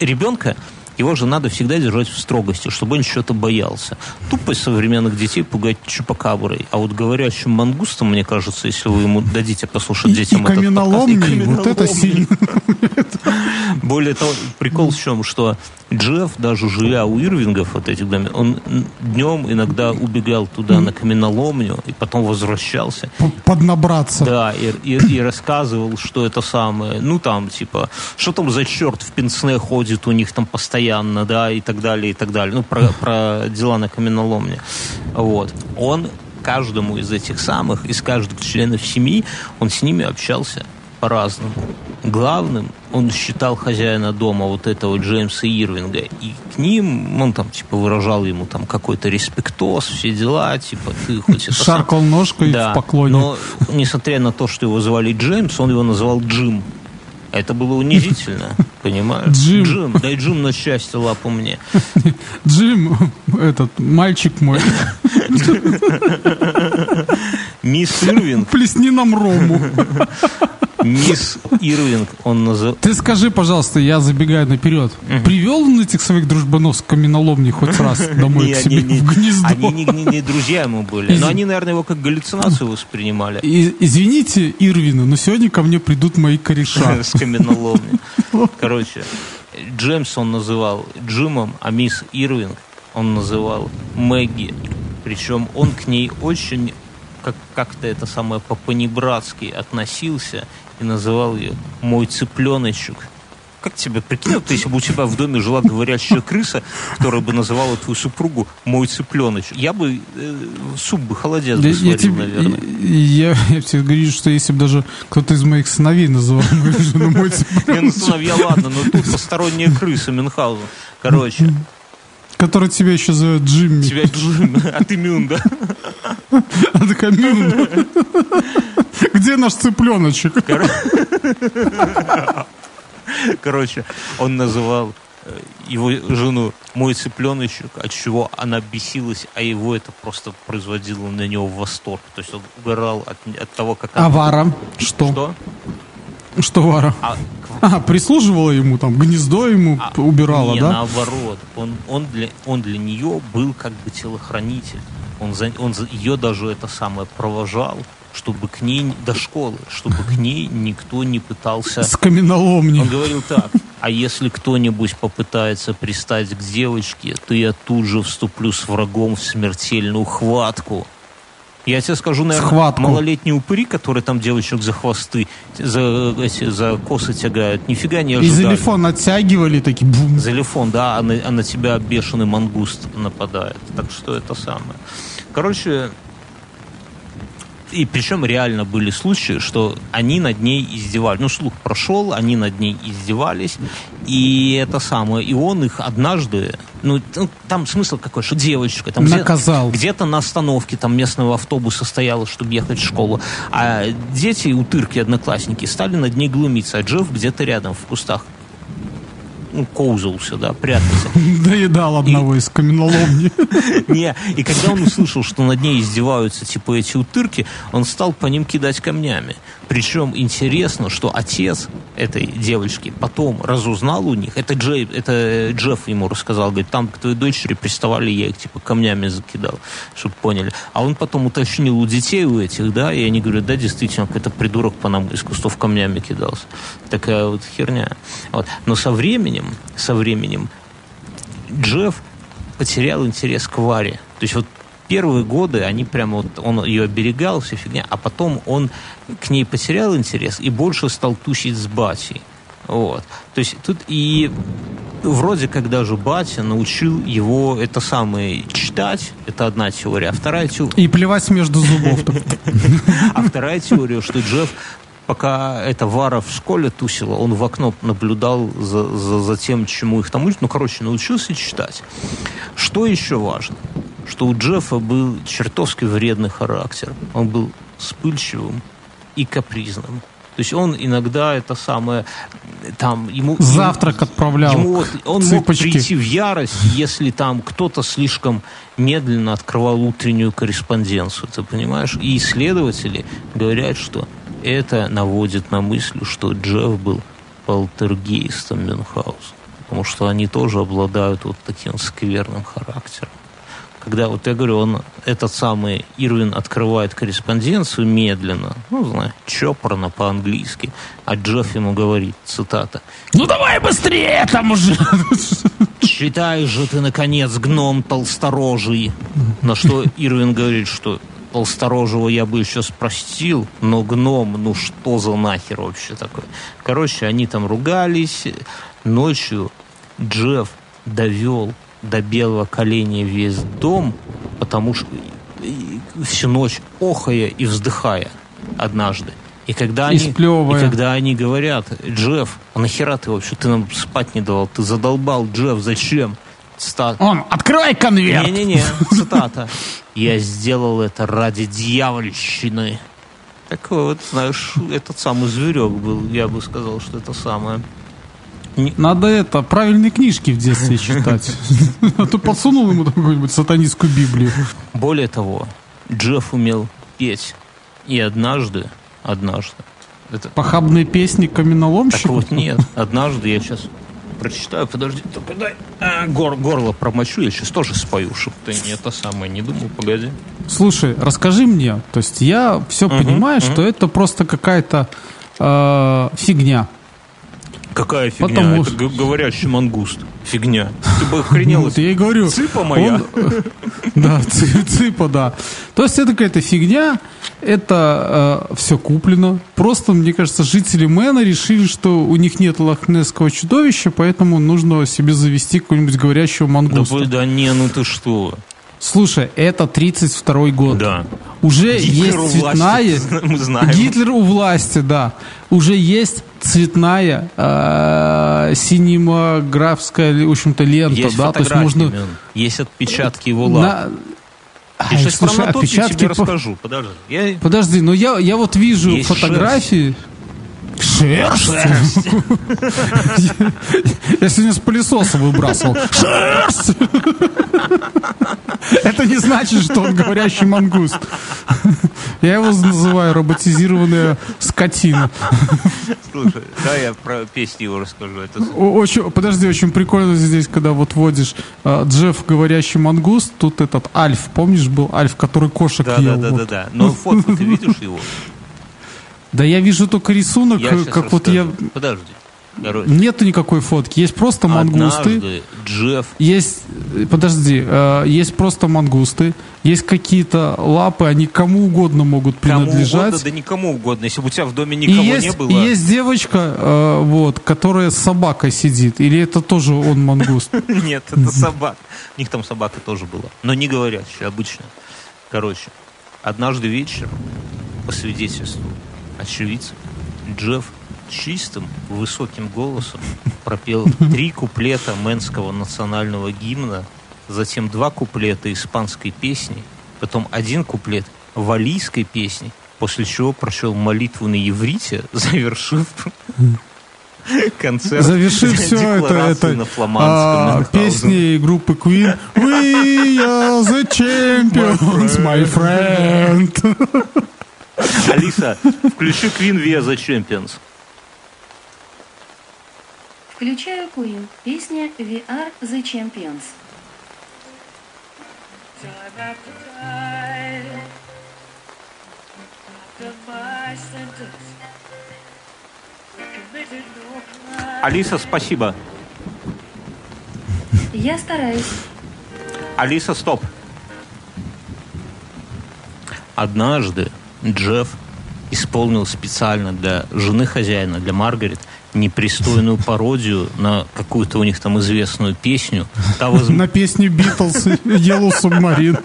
Ребенка его же надо всегда держать в строгости, чтобы он что-то боялся. Тупость современных детей пугать чупакаброй. А вот говорящим мангустом, мне кажется, если вы ему дадите послушать детям и, этот каменоломни, подкаст... И вот это сильно. Более того, прикол в чем, что Джефф, даже живя у Ирвингов, вот этих домов, он днем иногда убегал туда на каменоломню и потом возвращался. Поднабраться. Да, и, и, и рассказывал, что это самое, ну там, типа, что там за черт в пенсне ходит у них там постоянно, да, и так далее, и так далее. Ну, про, про дела на каменоломне. Вот. Он каждому из этих самых, из каждых членов семьи, он с ними общался по-разному. Главным он считал хозяина дома вот этого Джеймса Ирвинга. И к ним, он там, типа, выражал ему там какой-то респектоз, все дела, типа, ты хоть это Шаркал сам... ножкой да, в поклоне. Но, несмотря на то, что его звали Джеймс, он его называл Джим. Это было унизительно, понимаешь? Джим. Джим, дай Джим на счастье лапу мне. Джим, этот, мальчик мой. Мисс Ирвинг. Плесни нам рому. Мисс Ирвинг он называл. Ты скажи, пожалуйста, я забегаю наперед. Угу. Привел он этих своих дружбанов с каменоломни хоть раз домой к себе в гнездо? Они не друзья ему были. Но они, наверное, его как галлюцинацию воспринимали. Извините, Ирвина, но сегодня ко мне придут мои кореша. С каменоломни. Короче, Джеймс он называл Джимом, а мисс Ирвинг он называл Мэгги. Причем он к ней очень как, как-то это самое по-понебратски относился и называл ее «мой цыпленочек». Как тебе, прикинь, вот если бы у тебя в доме жила говорящая крыса, которая бы называла твою супругу «мой цыпленочек», я бы э, суп бы холодец бы сварил, я тебе, наверное. Я, я тебе говорю, что если бы даже кто-то из моих сыновей называл мою жену «мой цыпленочек». Не, ну сыновья, ладно, но тут посторонняя крыса Мюнхгаузен. Короче, Который тебя еще зовет Джимми. Тебя Джимми, а ты Мюн, да? А такая Мюн. Где наш цыпленочек? Короче, он называл э, его жену мой цыпленочек, от чего она бесилась, а его это просто производило на него восторг. То есть он угорал от, от того, как она... А Вара? Что? Что? Что Вара? А, а, прислуживала ему, там, гнездо ему а, убирала, не, да? наоборот. Он, он, для, он для нее был как бы телохранитель. Он, за, он за, ее даже это самое провожал, чтобы к ней до школы, чтобы к ней никто не пытался... С каменоломни. Он говорил так, а если кто-нибудь попытается пристать к девочке, то я тут же вступлю с врагом в смертельную хватку. Я тебе скажу, наверное, Схватку. малолетние упыри, которые там девочек за хвосты, за, эти, за косы тягают, нифига не ожидали. И залифон оттягивали, такие бум. Залифон, да, а на, а на тебя бешеный мангуст нападает. Так что это самое. Короче, и причем реально были случаи, что они над ней издевались. Ну, слух прошел, они над ней издевались. И это самое, и он их однажды, ну, ну там смысл какой, что девочка там наказал. Где- то на остановке там местного автобуса стояла, чтобы ехать в школу. А дети, утырки, одноклассники, стали над ней глумиться. А Джефф где-то рядом в кустах ну, коузался, да, прятался. Доедал одного и... из каменоломни. Не, и когда он услышал, что над ней издеваются, типа, эти утырки, он стал по ним кидать камнями. Причем интересно, что отец этой девочки потом разузнал у них, это, Джей, это Джефф ему рассказал, говорит, там к твоей дочери приставали, я их, типа, камнями закидал, чтобы поняли. А он потом уточнил у детей у этих, да, и они говорят, да, действительно, какой-то придурок по нам из кустов камнями кидался. Такая вот херня. Вот. Но со временем со временем Джефф потерял интерес к Варе. То есть вот первые годы они прямо вот, он ее оберегал, вся фигня, а потом он к ней потерял интерес и больше стал тусить с батей. Вот. То есть тут и вроде как даже батя научил его это самое читать, это одна теория, а вторая теория... И плевать между зубов. А вторая теория, что Джефф пока эта Вара в школе тусила, он в окно наблюдал за, за, за тем, чему их там учат. Ну, короче, научился читать. Что еще важно? Что у Джеффа был чертовски вредный характер. Он был вспыльчивым и капризным. есть он иногда это самое, там, ему... Завтрак отправлял Ему вот, он мог цыпочки. прийти в ярость, если там кто-то слишком медленно открывал утреннюю корреспонденцию, ты понимаешь? И исследователи говорят, что это наводит на мысль, что Джефф был полтергейстом Мюнхгауза. Потому что они тоже обладают вот таким скверным характером. Когда, вот я говорю, он, этот самый Ирвин открывает корреспонденцию медленно, ну, знаешь, чопорно по-английски, а Джефф ему говорит, цитата, Ну давай быстрее там уже! «Читай же ты, наконец, гном толсторожий!» На что Ирвин говорит, что толсторожего я бы еще спростил, но гном, ну что за нахер вообще такое? Короче, они там ругались. Ночью Джефф довел до белого коленя весь дом, потому что и- всю ночь охая и вздыхая однажды. И когда, И они, и сплевывая. когда они говорят, Джефф, а нахера ты вообще, ты нам спать не давал, ты задолбал, Джефф, зачем? Цитата. Он, открывай конверт! Не-не-не, цитата. Я сделал это ради дьявольщины. Такой вот, знаешь, этот самый зверек был, я бы сказал, что это самое. Надо это, правильные книжки в детстве читать. А то подсунул ему какую-нибудь сатанистскую Библию. Более того, Джефф умел петь. И однажды, однажды, это, Похабные песни так каменоломщиков. вот нет, однажды я сейчас прочитаю, подожди, только дай а, гор- горло промочу, я сейчас тоже спою, чтобы ты не это самое не думал, погоди. Слушай, расскажи мне. То есть я все понимаю, что это просто какая-то э, фигня. Какая фигня? Потому это говорящий мангуст. Фигня. Ты бы охренел. Вот я и говорю. Цыпа моя. он, э, да, цыпа, да. То есть это какая-то фигня, это все куплено. Просто, мне кажется, жители Мэна решили, что у них нет лохнесского чудовища, поэтому нужно себе завести какого-нибудь говорящего Да, мангуста. вы- да не, ну ты что? Слушай, это 32 год. Да. Уже Гитлер есть цветная... власти, мы знаем. Гитлер у власти, да. Уже есть цветная э, синемографская, в общем-то, лента, Есть да, то есть можно... Есть отпечатки его лап. На... Я Ай, сейчас про слушай, Натопи отпечатки тебе по- расскажу. Подожди. Я... Подожди, но я, я вот вижу Есть фотографии. Шерсть. Я сегодня с пылесоса выбрасывал. Шерсть! Это не значит, что он говорящий мангуст. Я его называю роботизированная скотина. Слушай, да, я про песни его расскажу. Это... Очень, подожди, очень прикольно здесь, когда вот водишь э, Джефф говорящий мангуст, тут этот Альф, помнишь, был Альф, который кошек Да, ел? да, да, вот. да, да. Но фотку ты видишь его? Да я вижу только рисунок, Я э, как вот я... Подожди. Короче. Нету никакой фотки, есть просто мангусты. Однажды Джефф Есть, э, подожди, э, есть просто мангусты, есть какие-то лапы, они кому угодно могут кому принадлежать. угодно, да никому угодно. Если бы у тебя в доме и никого есть, не было... и есть девочка, э, вот, которая с собакой сидит. Или это тоже он мангуст? Нет, это собак. У них там собака тоже была. Но не говорящая, обычно. Короче, однажды вечером, по свидетельству очевидцев, Джефф чистым, высоким голосом пропел три куплета мэнского национального гимна, затем два куплета испанской песни, потом один куплет валийской песни, после чего прочел молитву на иврите, завершив концерт Завершив все это, декларации это на а, фламандском. песни группы Queen We are the champions, my friend. Алиса, включи Queen Via the Champions. Включаю Queen. Песня We Are The Champions. Time after time, after my sentence, committed no crime. Алиса, спасибо. Я стараюсь. Алиса, стоп. Однажды Джефф исполнил специально для жены хозяина, для Маргарет, непристойную пародию на какую-то у них там известную песню. Та, На песню Битлз Yellow Submarine.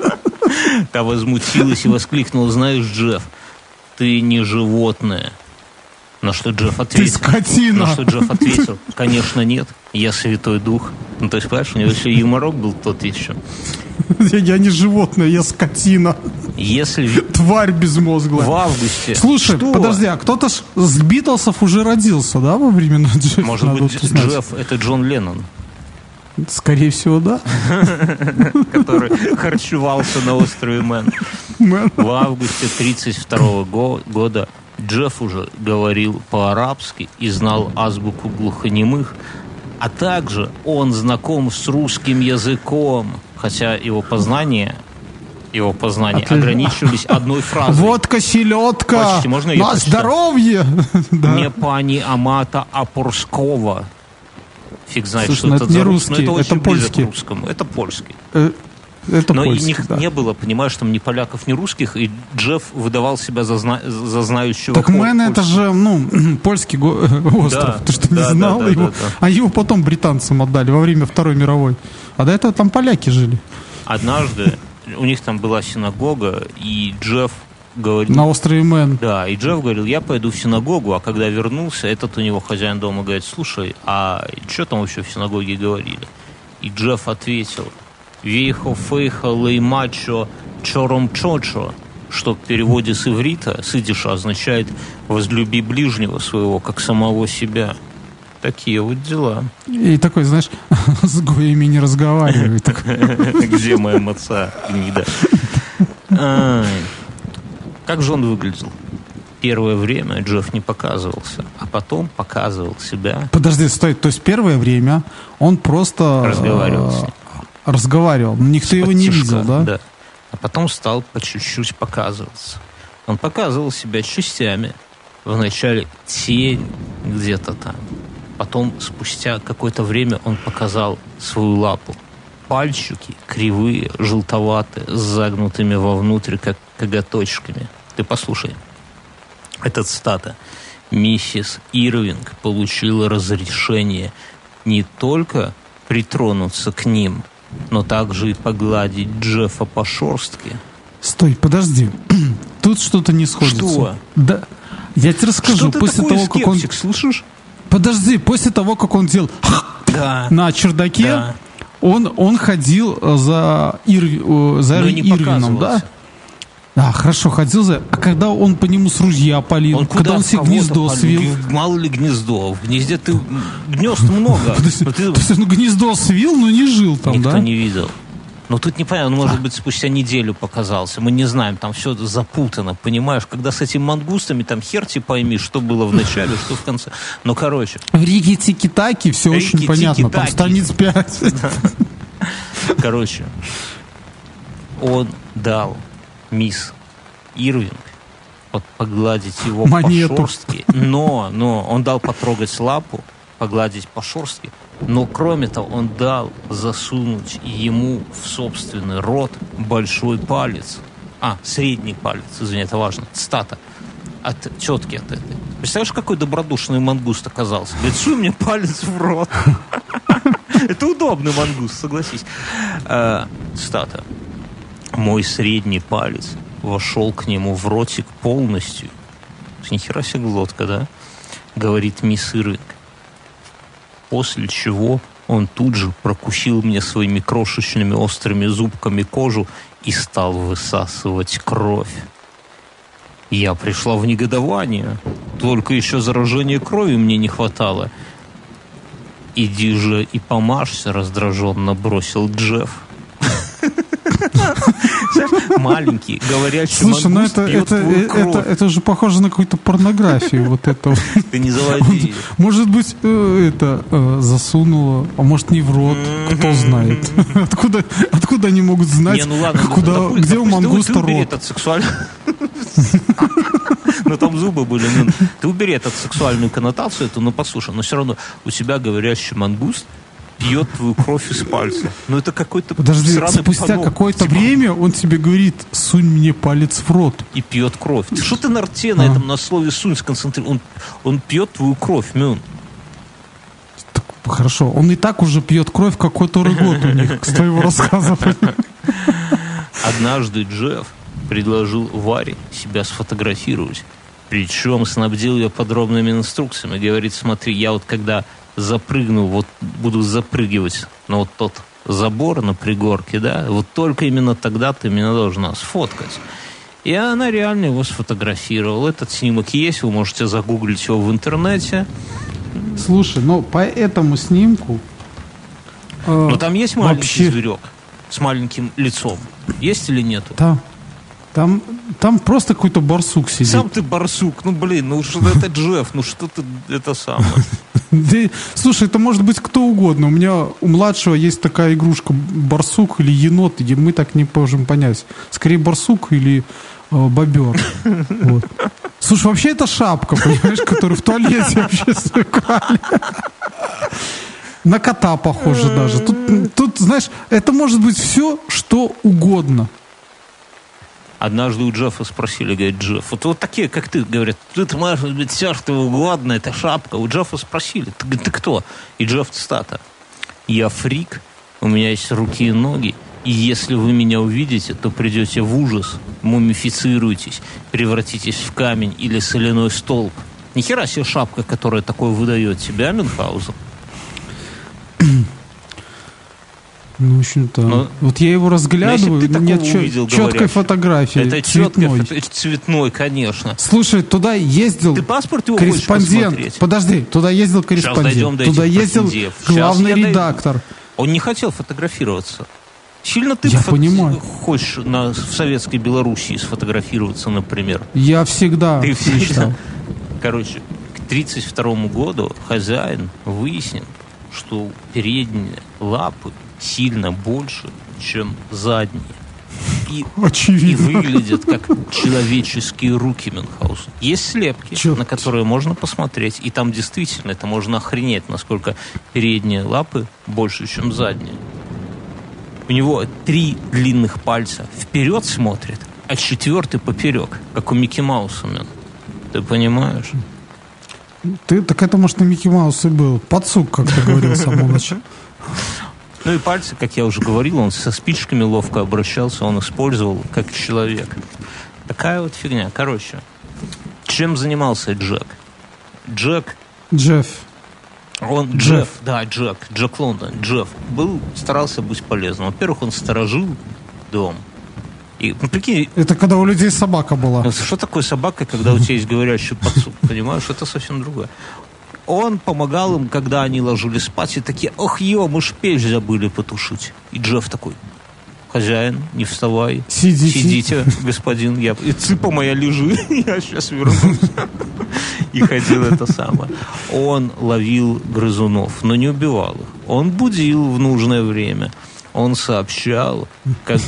та возмутилась и воскликнула, знаешь, Джефф, ты не животное. На что Джефф Ты ответил. скотина. На что Джефф ответил, конечно, нет, я святой дух. Ну, то есть, понимаешь, у него еще юморок был тот еще. Я, я не животное, я скотина. Если Тварь безмозглая. в августе... Слушай, Что? подожди, а кто-то ж с Битлсов уже родился, да, во времена Джеффа? Может Надо быть, узнать. Джефф — это Джон Леннон, Скорее всего, да. который харчевался на острове Мэн. В августе 1932 года Джефф уже говорил по-арабски и знал азбуку глухонемых, а также он знаком с русским языком, хотя его познания его познания Отлично. ограничивались одной фразой. Водка, селедка. Почти, можно её На здоровье. Не пани Амата Апурского. Фиг знает, Слушай, что ну это, это не за рус- русский, но это, это польский. к русскому. Это польский. Э, Это Но и польский, них да. не было, понимаешь, там ни поляков, ни русских, и Джефф выдавал себя за, зна- за знающего Так Мэн это же, ну, польский го- остров. Да, Ты что, не да, да, знал да, его? да, да. А его потом британцам отдали во время Второй мировой. А до этого там поляки жили. Однажды у них там была синагога, и Джефф говорил... На острове Мэн. Да, и Джефф говорил, я пойду в синагогу, а когда вернулся, этот у него хозяин дома говорит, слушай, а что там вообще в синагоге говорили? И Джефф ответил, вейхо фейхо леймачо чором чочо, что в переводе с иврита, с идиша, означает «возлюби ближнего своего, как самого себя». Такие вот дела. И такой, знаешь, с гоями не разговаривай. Где моя маца, гнида? Ай. Как же он выглядел? Первое время Джефф не показывался, а потом показывал себя. Подожди, стой. То есть первое время он просто... Разговаривал с э, ним. Разговаривал. Никто его не видел, да? А потом стал по чуть-чуть показываться. Он показывал себя частями. Вначале тень где-то там. Потом, спустя какое-то время, он показал свою лапу. Пальчики кривые, желтоватые, с загнутыми вовнутрь, как коготочками. Ты послушай. Это цитата. Миссис Ирвинг получила разрешение не только притронуться к ним, но также и погладить Джеффа по шорстке. Стой, подожди. Тут что-то не сходится. Что? Да. Я тебе расскажу. Что после того, как он... скептик, слышишь? Подожди, после того, как он делал Да. на чердаке, Да. он, он ходил э, за, Ир- э, за Но не Ирвином, да? Да, хорошо, ходил за... А когда он по нему с ружья полил, Он когда куда он себе гнездо полил? свил... Мало ли гнездо. В гнезде ты гнезд много. Он гнездо свил, но не жил там, никто да? не видел. Но тут непонятно, он, может быть, спустя неделю показался. Мы не знаем, там все запутано, понимаешь? Когда с этими мангустами, там хер тебе пойми, что было в начале, что в конце. Ну, короче, В Риге Тики-Таки все очень понятно, там страниц 5. короче, он дал мисс Ирвинг под- погладить его Монету. по шорстке, но, но он дал потрогать лапу, погладить по шорстке, но кроме того он дал засунуть ему в собственный рот большой палец, а, средний палец, извини, это важно, цитата, от тетки от этой. Представляешь, какой добродушный мангуст оказался? Говорит, суй мне палец в рот. Это удобный мангуст, согласись. Э, Цитата. Мой средний палец вошел к нему в ротик полностью. Нихера себе глотка, да? Говорит мисс Ирвинг. После чего он тут же прокусил мне своими крошечными острыми зубками кожу и стал высасывать кровь. Я пришла в негодование. Только еще заражения крови мне не хватало. «Иди же и помажься», — раздраженно бросил Джефф. Маленький, говорящий Слушай, ну это, это, э, это, это же похоже на какую-то порнографию. Вот это. Ты не заводи. Может быть, э, это э, засунуло, а может не в рот, кто знает. Откуда, откуда они могут знать, Не, ну ладно, ну, куда, допу- где у мангуста рот? этот сексуальный... Ну, там зубы были. ну, Ты убери эту сексуальную коннотацию, эту, но послушай, но все равно у тебя говорящий мангуст пьет твою кровь из пальца. Ну, это какой-то Подожди, спустя какое-то Типа, время он тебе говорит, сунь мне палец в рот. И пьет кровь. Что ты на рте на А. этом, на слове «сунь» сконцентрируй? Он, он пьет твою кровь, Мюн. Так, хорошо, он и так уже пьет кровь, какой-то год у них, с твоего рассказа. Однажды Джефф предложил Варе себя сфотографировать. Причем снабдил ее подробными инструкциями. Говорит, смотри, я вот когда запрыгну, вот буду запрыгивать на вот тот забора на пригорке, да, вот только именно тогда ты меня должна сфоткать. И она реально его сфотографировала. Этот снимок есть, вы можете загуглить его в интернете. Слушай, ну по этому снимку... э, Но там есть маленький вообще- зверек с маленьким лицом. Есть или нету? Там, там, там просто какой-то барсук сидит. Сам ты барсук, ну блин, ну что это Джефф, ну что ты это самое. Да, слушай, это может быть кто угодно. У меня у младшего есть такая игрушка барсук или енот, и мы так не можем понять. Скорее барсук или э, бобер. Вот. Слушай, вообще это шапка, понимаешь, которую в туалете общественно крали. На кота похоже даже. Тут, тут, знаешь, это может быть все, что угодно. Однажды у Джеффа спросили, говорит, Джефф, вот, вот такие, как ты, говорят, тут может быть все, что угодно, это шапка. У Джеффа спросили, ты, ты кто? И Джефф цитата. Я фрик, у меня есть руки и ноги, и если вы меня увидите, то придете в ужас, мумифицируетесь, превратитесь в камень или соляной столб. Нихера себе шапка, которая такое выдает тебя, Мюнхгаузен. Ну, в общем-то, Ну, вот я его разглядываю, если б ты нет такого чё- увидел, четкой говорящего. фотографии, Это цветной. фото- цветной, конечно. Слушай, туда ездил Ты паспорт его корреспондент. Подожди, туда ездил корреспондент. дойдем до туда ездил. Сейчас главный я дойду. редактор. Он не хотел фотографироваться. Сильно ты Я фото- понимаю. хочешь на, в советской Белоруссии сфотографироваться, например. Я всегда Ты всегда- мечтал. Короче, к 1932 году хозяин выяснил, что передние лапы сильно больше, чем задние. И, и Очевидно. выглядят как человеческие руки Мюнхгаузен. Есть слепки, Чё? на которые можно посмотреть, и там действительно это можно охренеть, насколько передние лапы больше, чем задние. У него три длинных пальца вперед смотрит, а четвертый поперек, как у Микки Мауса, Мюн. Ты понимаешь? Ты, так это, может, на Микки Маус и был. Подсук, как ты говорил с самого начала. Ну и пальцы, как я уже говорил, он со спичками ловко обращался, он использовал как человек. Такая вот фигня. Короче, чем занимался Джек? Джек, Джефф. он Джефф. Джефф, да, Джек, Джек Лондон, Джефф, был, старался быть полезным. Во-первых, он сторожил дом. И, ну, прикинь, Это когда у людей собака была. что такое собака, когда у тебя есть говорящий подсук? Понимаешь, это совсем другое. Он помогал им, когда они ложились спать, и такие, ох, ё, мы ж печь забыли потушить. И Джефф такой, хозяин, не вставай. Сидите. Сидите, господин, я... И цыпа моя лежи, я сейчас вернусь. И ходил это самое. Он ловил грызунов, но не убивал их. Он будил в нужное время. Он сообщал, как,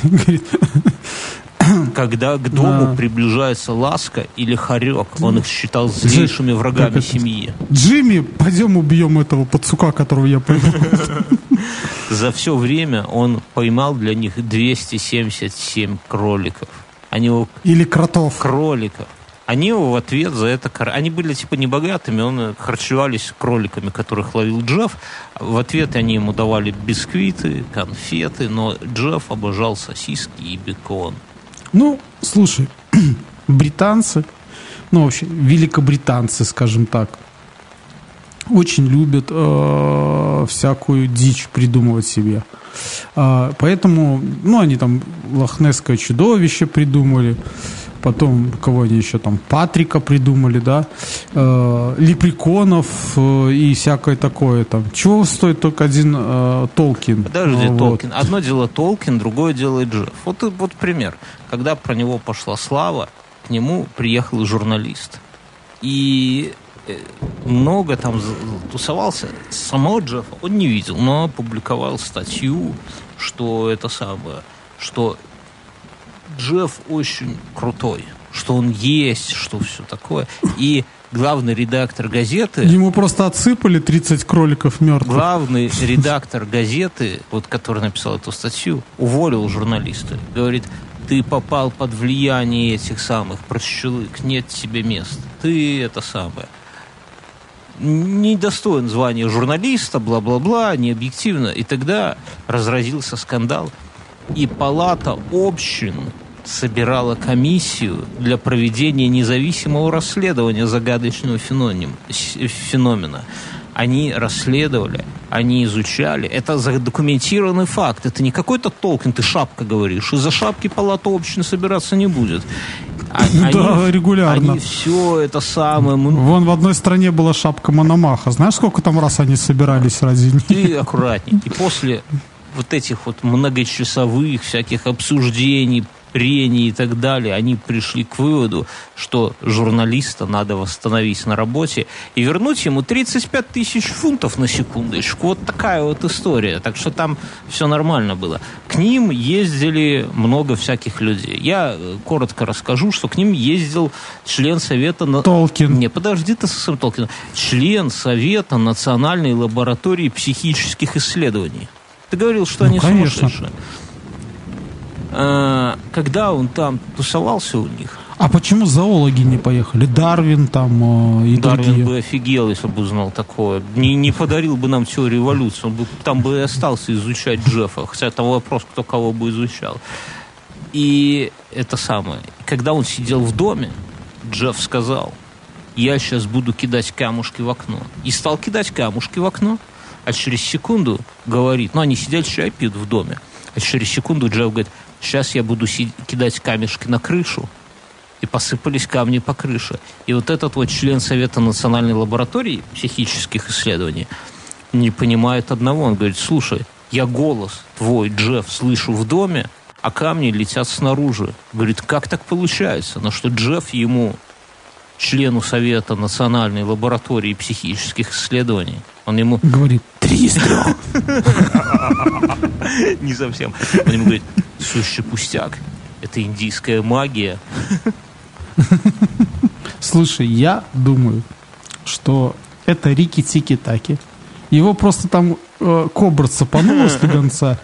когда к дому Да. приближается ласка или хорек, он их считал злейшими врагами семьи. Джимми, пойдем убьем этого подсука, которого я поймал. За все время он поймал для них 277 кроликов. Они его Или кротов. кроликов. Они его в ответ за это... Они были типа небогатыми, он э, харчевались кроликами, которых ловил Джефф. В ответ они ему давали бисквиты, конфеты, но Джефф обожал сосиски и бекон. Ну, слушай, британцы, ну вообще великобританцы, скажем так, очень любят э, всякую дичь придумывать себе. А, поэтому, ну, они там лохнесское чудовище придумали, потом, кого они еще там, Патрика придумали, да, э, лепреконов э, и всякое такое там. Чего стоит только один э, Толкин? Подожди, вот. Толкин. Одно дело Толкин, другое дело Джефф. Вот, и- вот пример. Когда про него пошла слава, к нему приехал журналист. И э, много там тусовался. Самого Джеффа он не видел, но опубликовал статью, что это самое, что Джефф очень крутой, что он есть, что все такое. И главный редактор газеты... Ему просто отсыпали 30 кроликов мертвых. Главный редактор газеты, вот который написал эту статью, уволил журналиста. Говорит, ты попал под влияние этих самых прощелык, нет тебе места. Ты это самое. Не достоин звания журналиста, бла-бла-бла, не объективно. И тогда разразился скандал. И палата общин собирала комиссию для проведения независимого расследования загадочного феномена. Они расследовали, они изучали. Это задокументированный факт. Это не какой-то Толкин, ты шапка говоришь. Из-за шапки палата общины собираться не будет. А- Да, регулярно. Они все это самое... Вон в одной стране была шапка Мономаха. Знаешь, сколько там раз они собирались ради них? ты аккуратней. И после вот этих вот многочасовых всяких обсуждений, прений и так далее, они пришли к выводу, что журналиста надо восстановить на работе и вернуть ему 35 тысяч фунтов на секундочку. Вот такая вот история. Так что там все нормально было. К ним ездили много всяких людей. Я э, коротко расскажу, что к ним ездил член совета... на- Толкин. не, подожди ты со своим Толкином. Член Совета Национальной лаборатории психических исследований. Ты говорил, что Ну, они конечно. сумасшедшие. А, Когда он там тусовался у них, А почему зоологи не поехали? Дарвин там э, и Дарвин другие. бы офигел, если бы узнал такое. Не, не подарил бы нам теорию эволюции. Он бы там бы и остался изучать Джеффа. Хотя там вопрос, кто кого бы изучал. И это самое. Когда он сидел в доме, Джефф сказал, я сейчас буду кидать камушки в окно. И стал кидать камушки в окно. А через секунду говорит, ну они сидят, чай пьют в доме. А через секунду Джефф говорит, сейчас я буду кидать камешки на крышу. И посыпались камни по крыше. И вот этот вот член Совета национальной лаборатории психических исследований не понимает одного. Он говорит, слушай, я голос твой, Джефф, слышу в доме, а камни летят снаружи. Говорит, как так получается? На что Джефф ему, члену Совета национальной лаборатории психических исследований, он ему Говорит, три из трех. не совсем. Он ему говорит, сущий пустяк, это индийская магия. Слушай, я думаю, что это Рики Тики Таки. Его просто там э, кобра цапанула с легонца,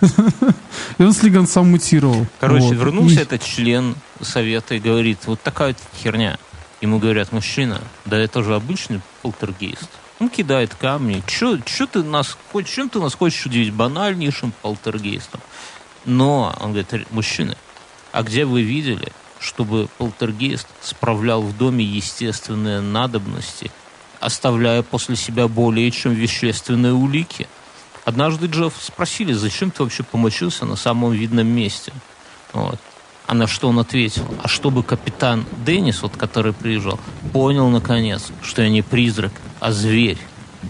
и он с легонца мутировал. Короче, Вот. вернулся И- этот член совета и говорит, вот такая вот херня. Ему говорят, мужчина, да это же обычный полтергейст. Он кидает камни. Че ты нас, чем ты нас хочешь удивить? Банальнейшим полтергейстом. Но, он говорит, «Р- мужчины, а где вы видели, чтобы полтергейст справлял в доме естественные надобности, оставляя после себя более чем вещественные улики? Однажды Джефф спросили, зачем ты вообще помочился на самом видном месте? Вот. А на что он ответил? А чтобы капитан Деннис, вот который приезжал, понял наконец, что я не призрак, а зверь.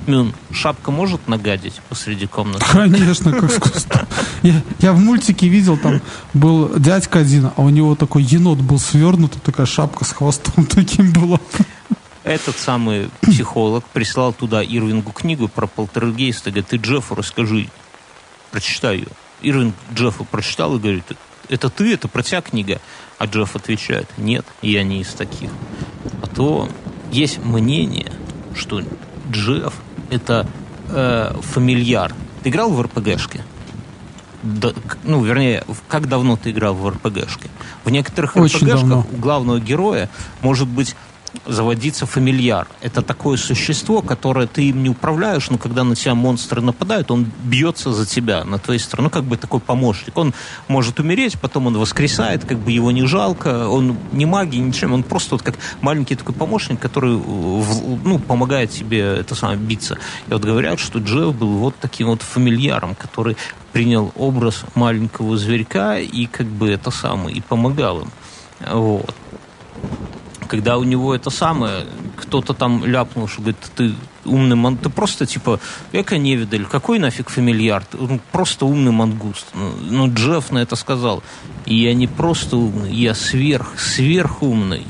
Мюн, шапка может нагадить посреди комнаты? Конечно, как искусство. Я, я в мультике видел, там был дядька один, а у него такой енот был свернут, такая шапка с хвостом таким была. Этот самый психолог прислал туда Ирвингу книгу про полтергейста. Говорит, ты Джеффу расскажи, прочитай ее. Ирвинг Джеффу прочитал и говорит, это ты, это про тебя книга? А Джефф отвечает, нет, я не из таких. А то есть мнение, что Джефф это э, фамильяр. Ты играл в РПГшки? Да, ну, вернее, как давно ты играл в РПГшки? В некоторых Очень РПГшках давно. у главного героя может быть заводиться фамильяр. Это такое существо, которое ты им не управляешь, но когда на тебя монстры нападают, он бьется за тебя, на твоей стороне. Ну, как бы такой помощник. Он может умереть, потом он воскресает, как бы его не жалко, он не магии, ничем, он просто вот как маленький такой помощник, который э, ну, помогает тебе это самое биться. И вот говорят, что Джефф был вот таким вот фамильяром, который принял образ маленького зверька и как бы это самое, и помогал им. Вот когда у него это самое, кто-то там ляпнул, что говорит, ты умный ман... Ты просто, типа, эко невидаль, какой нафиг фамильяр? Ты, ну, просто умный мангуст. Ну, ну, Джефф на это сказал. И я не просто умный, я сверх, сверхумный.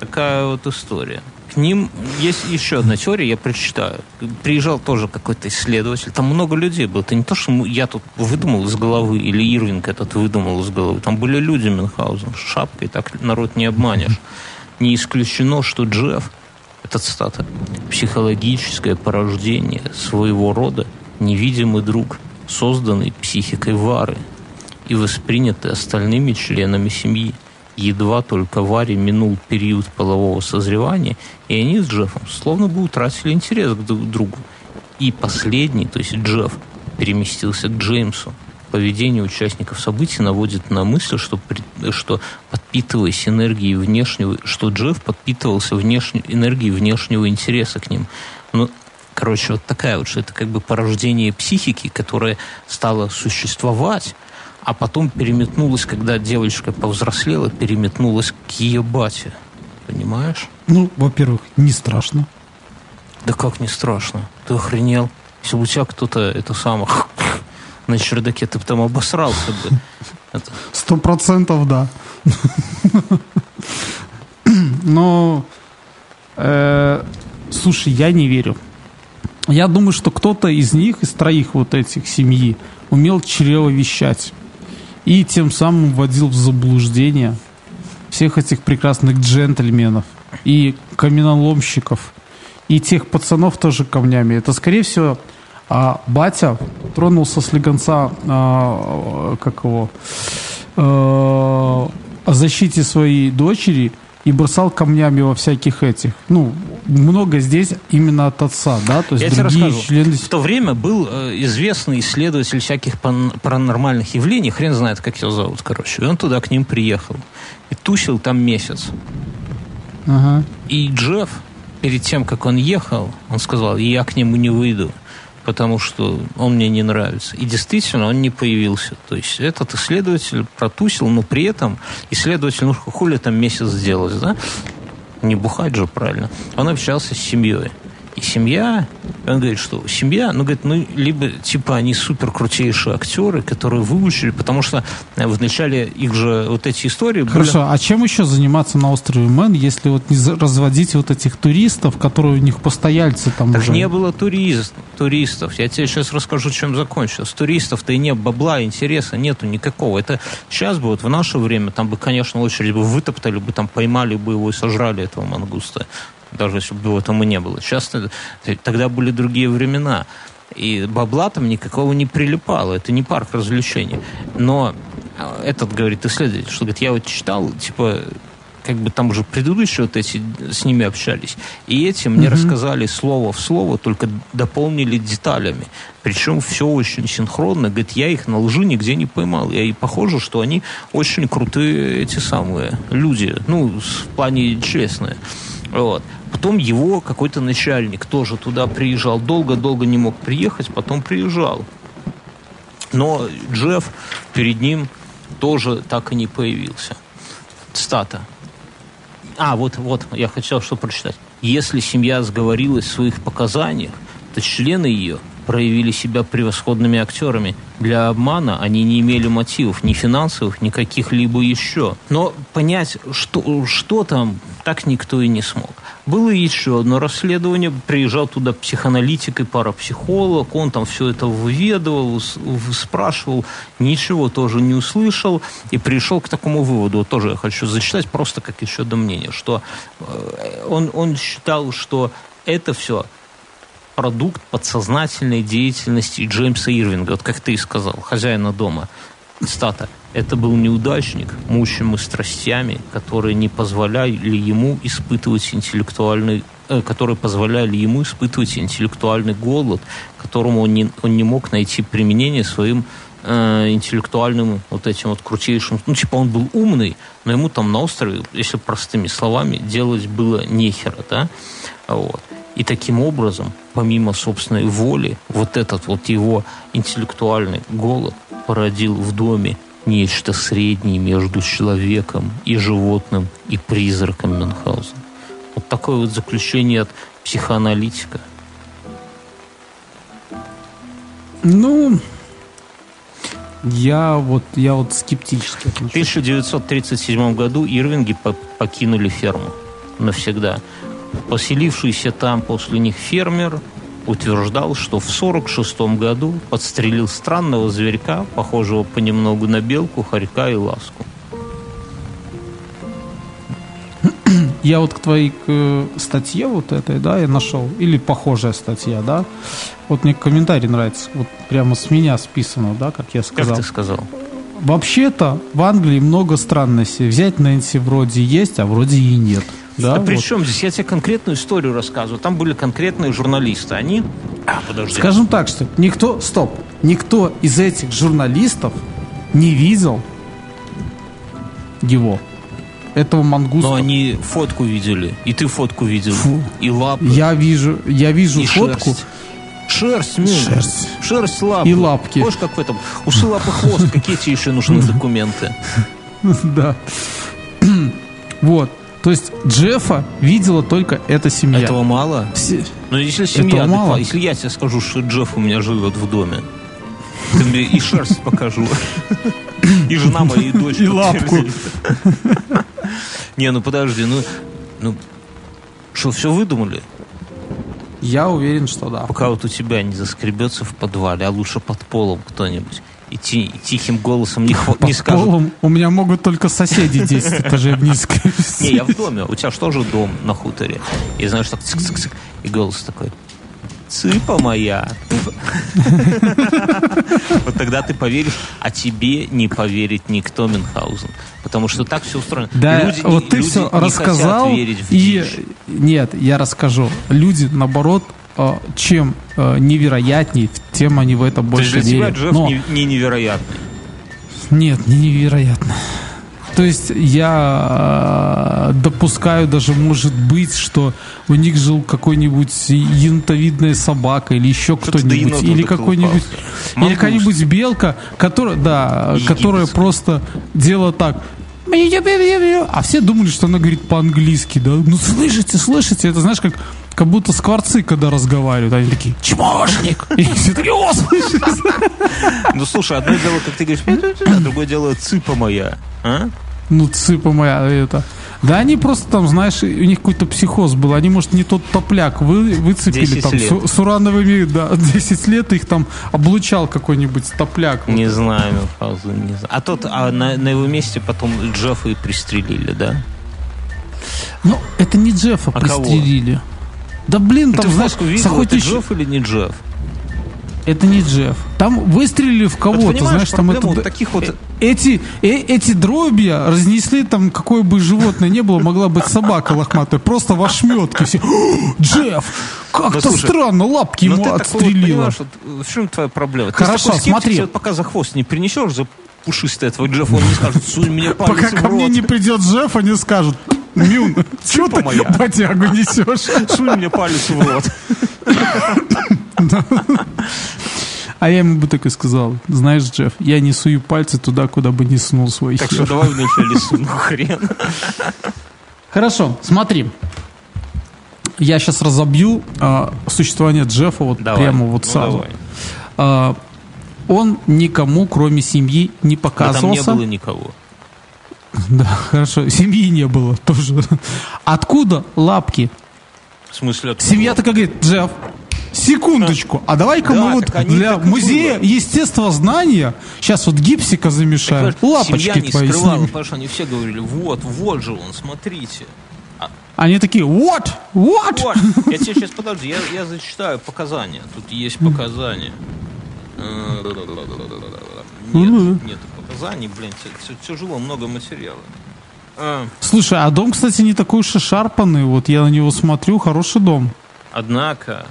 Такая вот история. К ним есть еще одна теория, я прочитаю. Приезжал тоже какой-то исследователь, там много людей было. Это не то, что я тут выдумал из головы, или Ирвинг этот выдумал из головы. Там были люди Мюнхгаузен, шапкой, так народ не обманешь. Не исключено, что Джефф, это цитата, психологическое порождение своего рода, невидимый друг, созданный психикой Вары и воспринятый остальными членами семьи. Едва только Варе минул период полового созревания, и они с Джеффом словно бы утратили интерес к друг другу. И последний, то есть Джефф, переместился к Джеймсу. Поведение участников событий наводит на мысль, что, что подпитываясь энергией внешнего, что Джефф подпитывался внешне, энергией внешнего интереса к ним. Но короче, вот такая вот, что это как бы порождение психики, которая стала существовать, а потом переметнулась, когда девочка повзрослела, переметнулась к ее бате. Понимаешь? Ну, во-первых, не страшно. Да как не страшно? Ты охренел? Если бы у тебя кто-то это самое на чердаке, ты бы там обосрался бы. Сто процентов да. Но, э, слушай, я не верю. Я думаю, что кто-то из них, из троих вот этих семьи, умел чревовещать. И тем самым вводил в заблуждение всех этих прекрасных джентльменов и каменоломщиков, и тех пацанов тоже камнями. Это, скорее всего, а, батя тронулся с легонца, а, как его, э, о защите своей дочери и бросал камнями во всяких этих. Ну, много здесь именно от отца, да? То есть Я тебе другие расскажу. члены... В то время был э, известный исследователь всяких паранормальных явлений, хрен знает, как его зовут, короче. И он туда к ним приехал. И тусил там месяц. Ага. И Джефф, перед тем, как он ехал, он сказал, я к нему не выйду, потому что он мне не нравится. И действительно, он не появился. То есть этот исследователь протусил, но при этом исследователь, ну хули там месяц сделать, да? Не бухать же, правильно. Он общался с семьей. И семья, он говорит, что семья, ну, говорит, ну, либо, типа, они супер крутейшие актеры, которые выучили, потому что э, в начале их же вот эти истории были... Хорошо, а чем еще заниматься на острове Мэн, если вот не разводить вот этих туристов, которые у них постояльцы там Так уже? не было турист, туристов. Я тебе сейчас расскажу, чем закончилось. Туристов-то и нет, бабла, интереса нету никакого. Это сейчас бы, вот в наше время, там бы, конечно, очередь бы вытоптали бы, там поймали бы его и сожрали этого мангуста. Даже если бы этого и не было. Сейчас э, тогда были другие времена. И бабла там никакого не прилипало. Это не парк развлечений. Но э, этот, говорит, исследователь, что, говорит, я вот читал, типа, как бы там уже предыдущие вот эти с ними общались. И эти мне рассказали слово в слово, только дополнили деталями. Причем все очень синхронно. Говорит, я их на лжи нигде не поймал. И похоже, что они очень крутые эти самые люди. Ну, в плане честные. Вот. Потом его какой-то начальник тоже туда приезжал. Долго-долго не мог приехать, потом приезжал. Но Джефф перед ним тоже так и не появился. Цитата. А, вот, вот, я хотел что прочитать. Если семья сговорилась в своих показаниях, то члены ее проявили себя превосходными актерами. Для обмана они не имели мотивов, ни финансовых, ни каких-либо еще. Но понять, что, что там, так никто и не смог. Было еще одно расследование, приезжал туда психоаналитик и парапсихолог, он там все это выведывал, спрашивал, ничего тоже не услышал и пришел к такому выводу, тоже я хочу зачитать, просто как еще до мнения, что э, он, он считал, что это все продукт подсознательной деятельности Джеймса Ирвинга, вот как ты и сказал, хозяина дома. Цитата. Это был неудачник, мучимый страстями, которые не позволяли ему испытывать интеллектуальный э, которые позволяли ему испытывать интеллектуальный голод, которому он не, он не мог найти применение своим э, интеллектуальным вот этим вот крутейшим. Ну, типа он был умный, но ему там на острове, если простыми словами, делать было нехера, да? Вот. И таким образом, помимо собственной воли, вот этот вот его интеллектуальный голод породил в доме нечто среднее между человеком и животным и призраком Мюнхгаузена. Вот такое вот заключение от психоаналитика. Ну, я вот, я вот скептически В отношусь. 1937 году Ирвинги по- покинули ферму навсегда. Поселившийся там после них фермер утверждал, что в 1946 году подстрелил странного зверька, похожего понемногу на белку, хорька и ласку. Я вот к твоей к, э, статье вот этой, да, я нашел, или похожая статья, да, вот мне комментарий нравится, вот прямо с меня списано, да, как я Как сказал. ты сказал? Вообще-то в Англии много странностей. Взять Нэнси вроде есть, а вроде и нет. Да, а вот. при чем здесь? Я тебе конкретную историю рассказываю. Там были конкретные журналисты. Они... А, подожди. Скажем так, что никто, стоп, никто из этих журналистов не видел его. этого мангуста. Но они фотку видели, и ты фотку видел, Фу. и лапы, Я вижу, я вижу и фотку. шерсть. Шерсть, Мин. Шерсть. Шерсть лапы. И лапки. Помнишь, как в этом? Усы, лапы, хвост. Какие тебе еще нужны документы? Да. Вот. То есть Джеффа видела только эта семья. Этого мало? Все- Ну, если семья, Этого мало. если я тебе скажу, что Джефф у меня живет в доме, ты мне и шерсть покажу. И жена моя, и дочь. И лапку. Не, ну подожди, ну, ну, что, все выдумали? Я уверен, что да. Пока вот у тебя не заскребется в подвале, а лучше под полом кто-нибудь. И, ти- и тихим голосом не, хва- не скажут. полом у меня могут только соседи 10 этажей вниз. Не, я в доме. У тебя же тоже дом на хуторе. И знаешь, так цик-цик-цик. И голос такой. Цыпа моя. Вот тогда ты поверишь, а тебе не поверит никто, Мюнхгаузен. Потому что так все устроено. Да, Люди не- вот ты люди все рассказал. и дичь. нет, я расскажу. Люди, наоборот, чем э, невероятней, тем они в это То есть больше для тебя верят. Джефф Но- не, не невероятный. Нет, не невероятно. То есть я э, допускаю даже, может быть, что у них жил какой-нибудь янтовидная собака или еще кто-нибудь, или какой-нибудь, или какая-нибудь белка, которая, да, Египетская. которая просто делала так. А все думали, что она говорит по-английски, да? Ну слышите, слышите, это знаешь, как как будто скворцы, когда разговаривают, они такие, чмошник! И все такие, о? Ну слушай, одно дело, как ты говоришь, а другое дело цыпа моя. А? Ну, цыпа моя, это. Да они просто там, знаешь, у них какой-то психоз был. Они, может, не тот топляк вы, выцепили 10 там с, с урановыми, да, 10 лет их там облучал какой-нибудь топляк. Вот. Не знаю, Мюнхгаузен, не знаю. А тот, а на, на его месте потом Джеффа и пристрелили, да? Ну, это не Джеффа А кого? Да блин, там, ты знаешь, фотку видел, с охоты это Джефф или не Джефф? Это не Джефф. Там выстрелили в Вот кого-то, понимаешь, знаешь, там это... вот таких вот... Эти, э- эти дробья разнесли там, какое бы животное не было, могла быть собака лохматая, просто в ошметке. Все, «О, Джефф, как-то Ну, странно, лапки Но ему ты такой вот отстрелила. вот, в чем твоя проблема? Хорошо, смотри. вот пока за хвост не принесешь, за пушистый этого Джеффа, он не скажет, сунь мне Пока палец в ко мне не придет Джефф, они скажут, Мюн, чего ты моя. батягу несешь? сунь мне палец в рот. А я ему бы так и сказал, знаешь, Джефф, я не сую пальцы туда, куда бы не сунул свой Так хер». что давай вначале суну хрен. Хорошо, смотри. Я сейчас разобью а, существование Джеффа вот Давай, прямо вот ну сразу. А, он никому, кроме семьи, не Но там показывался. не было никого. Да, хорошо. Семьи не было тоже. Откуда лапки? В смысле, откуда? Семья такая говорит, Джефф, секундочку, а давай-ка Да, мы вот так для так музея было. естествознания сейчас вот гипсика замешаем, Понимаешь, лапочки Семья не твои скрывала, потому что они все говорили, вот, вот же он, смотрите. Они такие, what? What? Вот, я тебе сейчас, подожди, я, я зачитаю показания. Тут есть показания. Э, Нет, нет показаний, блин, тя- тя- тяжело, много материала. А, Слушай, а дом, кстати, не такой уж и шарпанный. Вот я на него смотрю, хороший дом. Однако,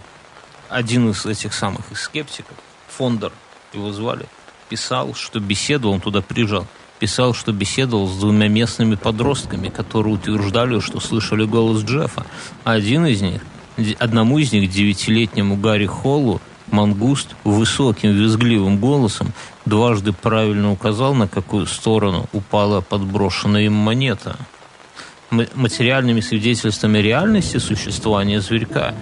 один из этих самых из скептиков, Фондер, его звали, писал, что беседовал, он туда приезжал, писал, что беседовал с двумя местными подростками, которые утверждали, что слышали голос Джеффа. А один из них, одному из них, девятилетнему Гарри Холлу, Мангуст высоким визгливым голосом дважды правильно указал, на какую сторону упала подброшенная им монета. Материальными свидетельствами реальности существования зверька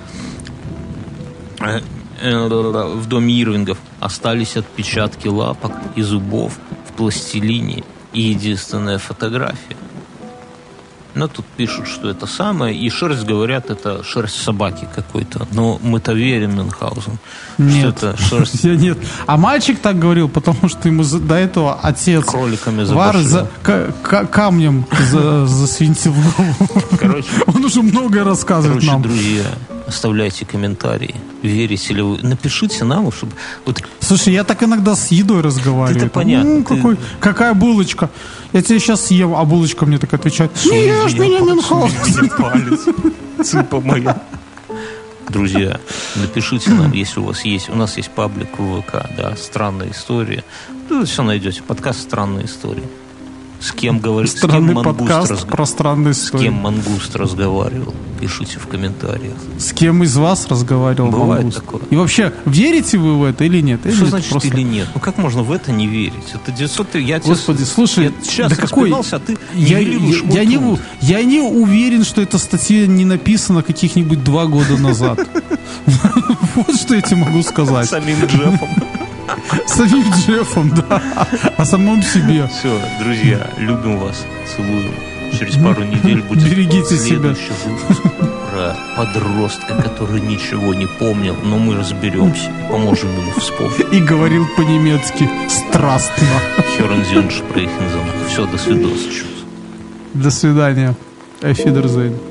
э, э, в доме Ирвингов остались отпечатки лапок и зубов в пластилине и единственная фотография. Но тут пишут, что это самое, и шерсть, говорят, это шерсть собаки какой-то. Но мы-то верим Мюнхгаузен, Нет. что это шерсть Я нет. А мальчик так говорил, потому что ему до этого отец кроликами Вар за, камнем за, засвинтил голову. Короче, Он уже многое рассказывает короче, нам. друзья, оставляйте комментарии. Верите ли вы? Напишите нам, чтобы... Вот Слушай, я так иногда с едой разговариваю. Это понятно, «М, ты- какой- какая булочка? Я тебе сейчас съем, а булочка мне так отвечает. Не ешь Суй меня, Мюнхгаузен. Цыпа моя. Друзья, напишите нам, если у вас есть. У нас есть паблик в ВК, да, странная история. Вы все найдете. Подкаст странные истории. С кем говорит, с кем подкаст разг- про странные С кем Мангуст разговаривал? Пишите в комментариях. С кем из вас разговаривал Бывает Мангуст? такое. И вообще, верите вы в это или нет? Или Что это значит просто- или нет? Ну как можно в это не верить? Это 900... Я Господи, с- слушай, я сейчас да какой... а ты я, нивелируешь я, я не, труд. я не уверен, что эта статья не написана каких-нибудь два года назад. Вот что я тебе могу сказать. Самим Джеффом. Самим Джеффом, да. О самом себе. Все, друзья, любим вас, целуем. Через пару недель будет Берегите себя. выпуск про подростка, который ничего не помнил, но мы разберемся и поможем ему вспомнить. И говорил по-немецки страстно. Херен Зюнш Все, до свидос. До свидания. Эфидерзейн.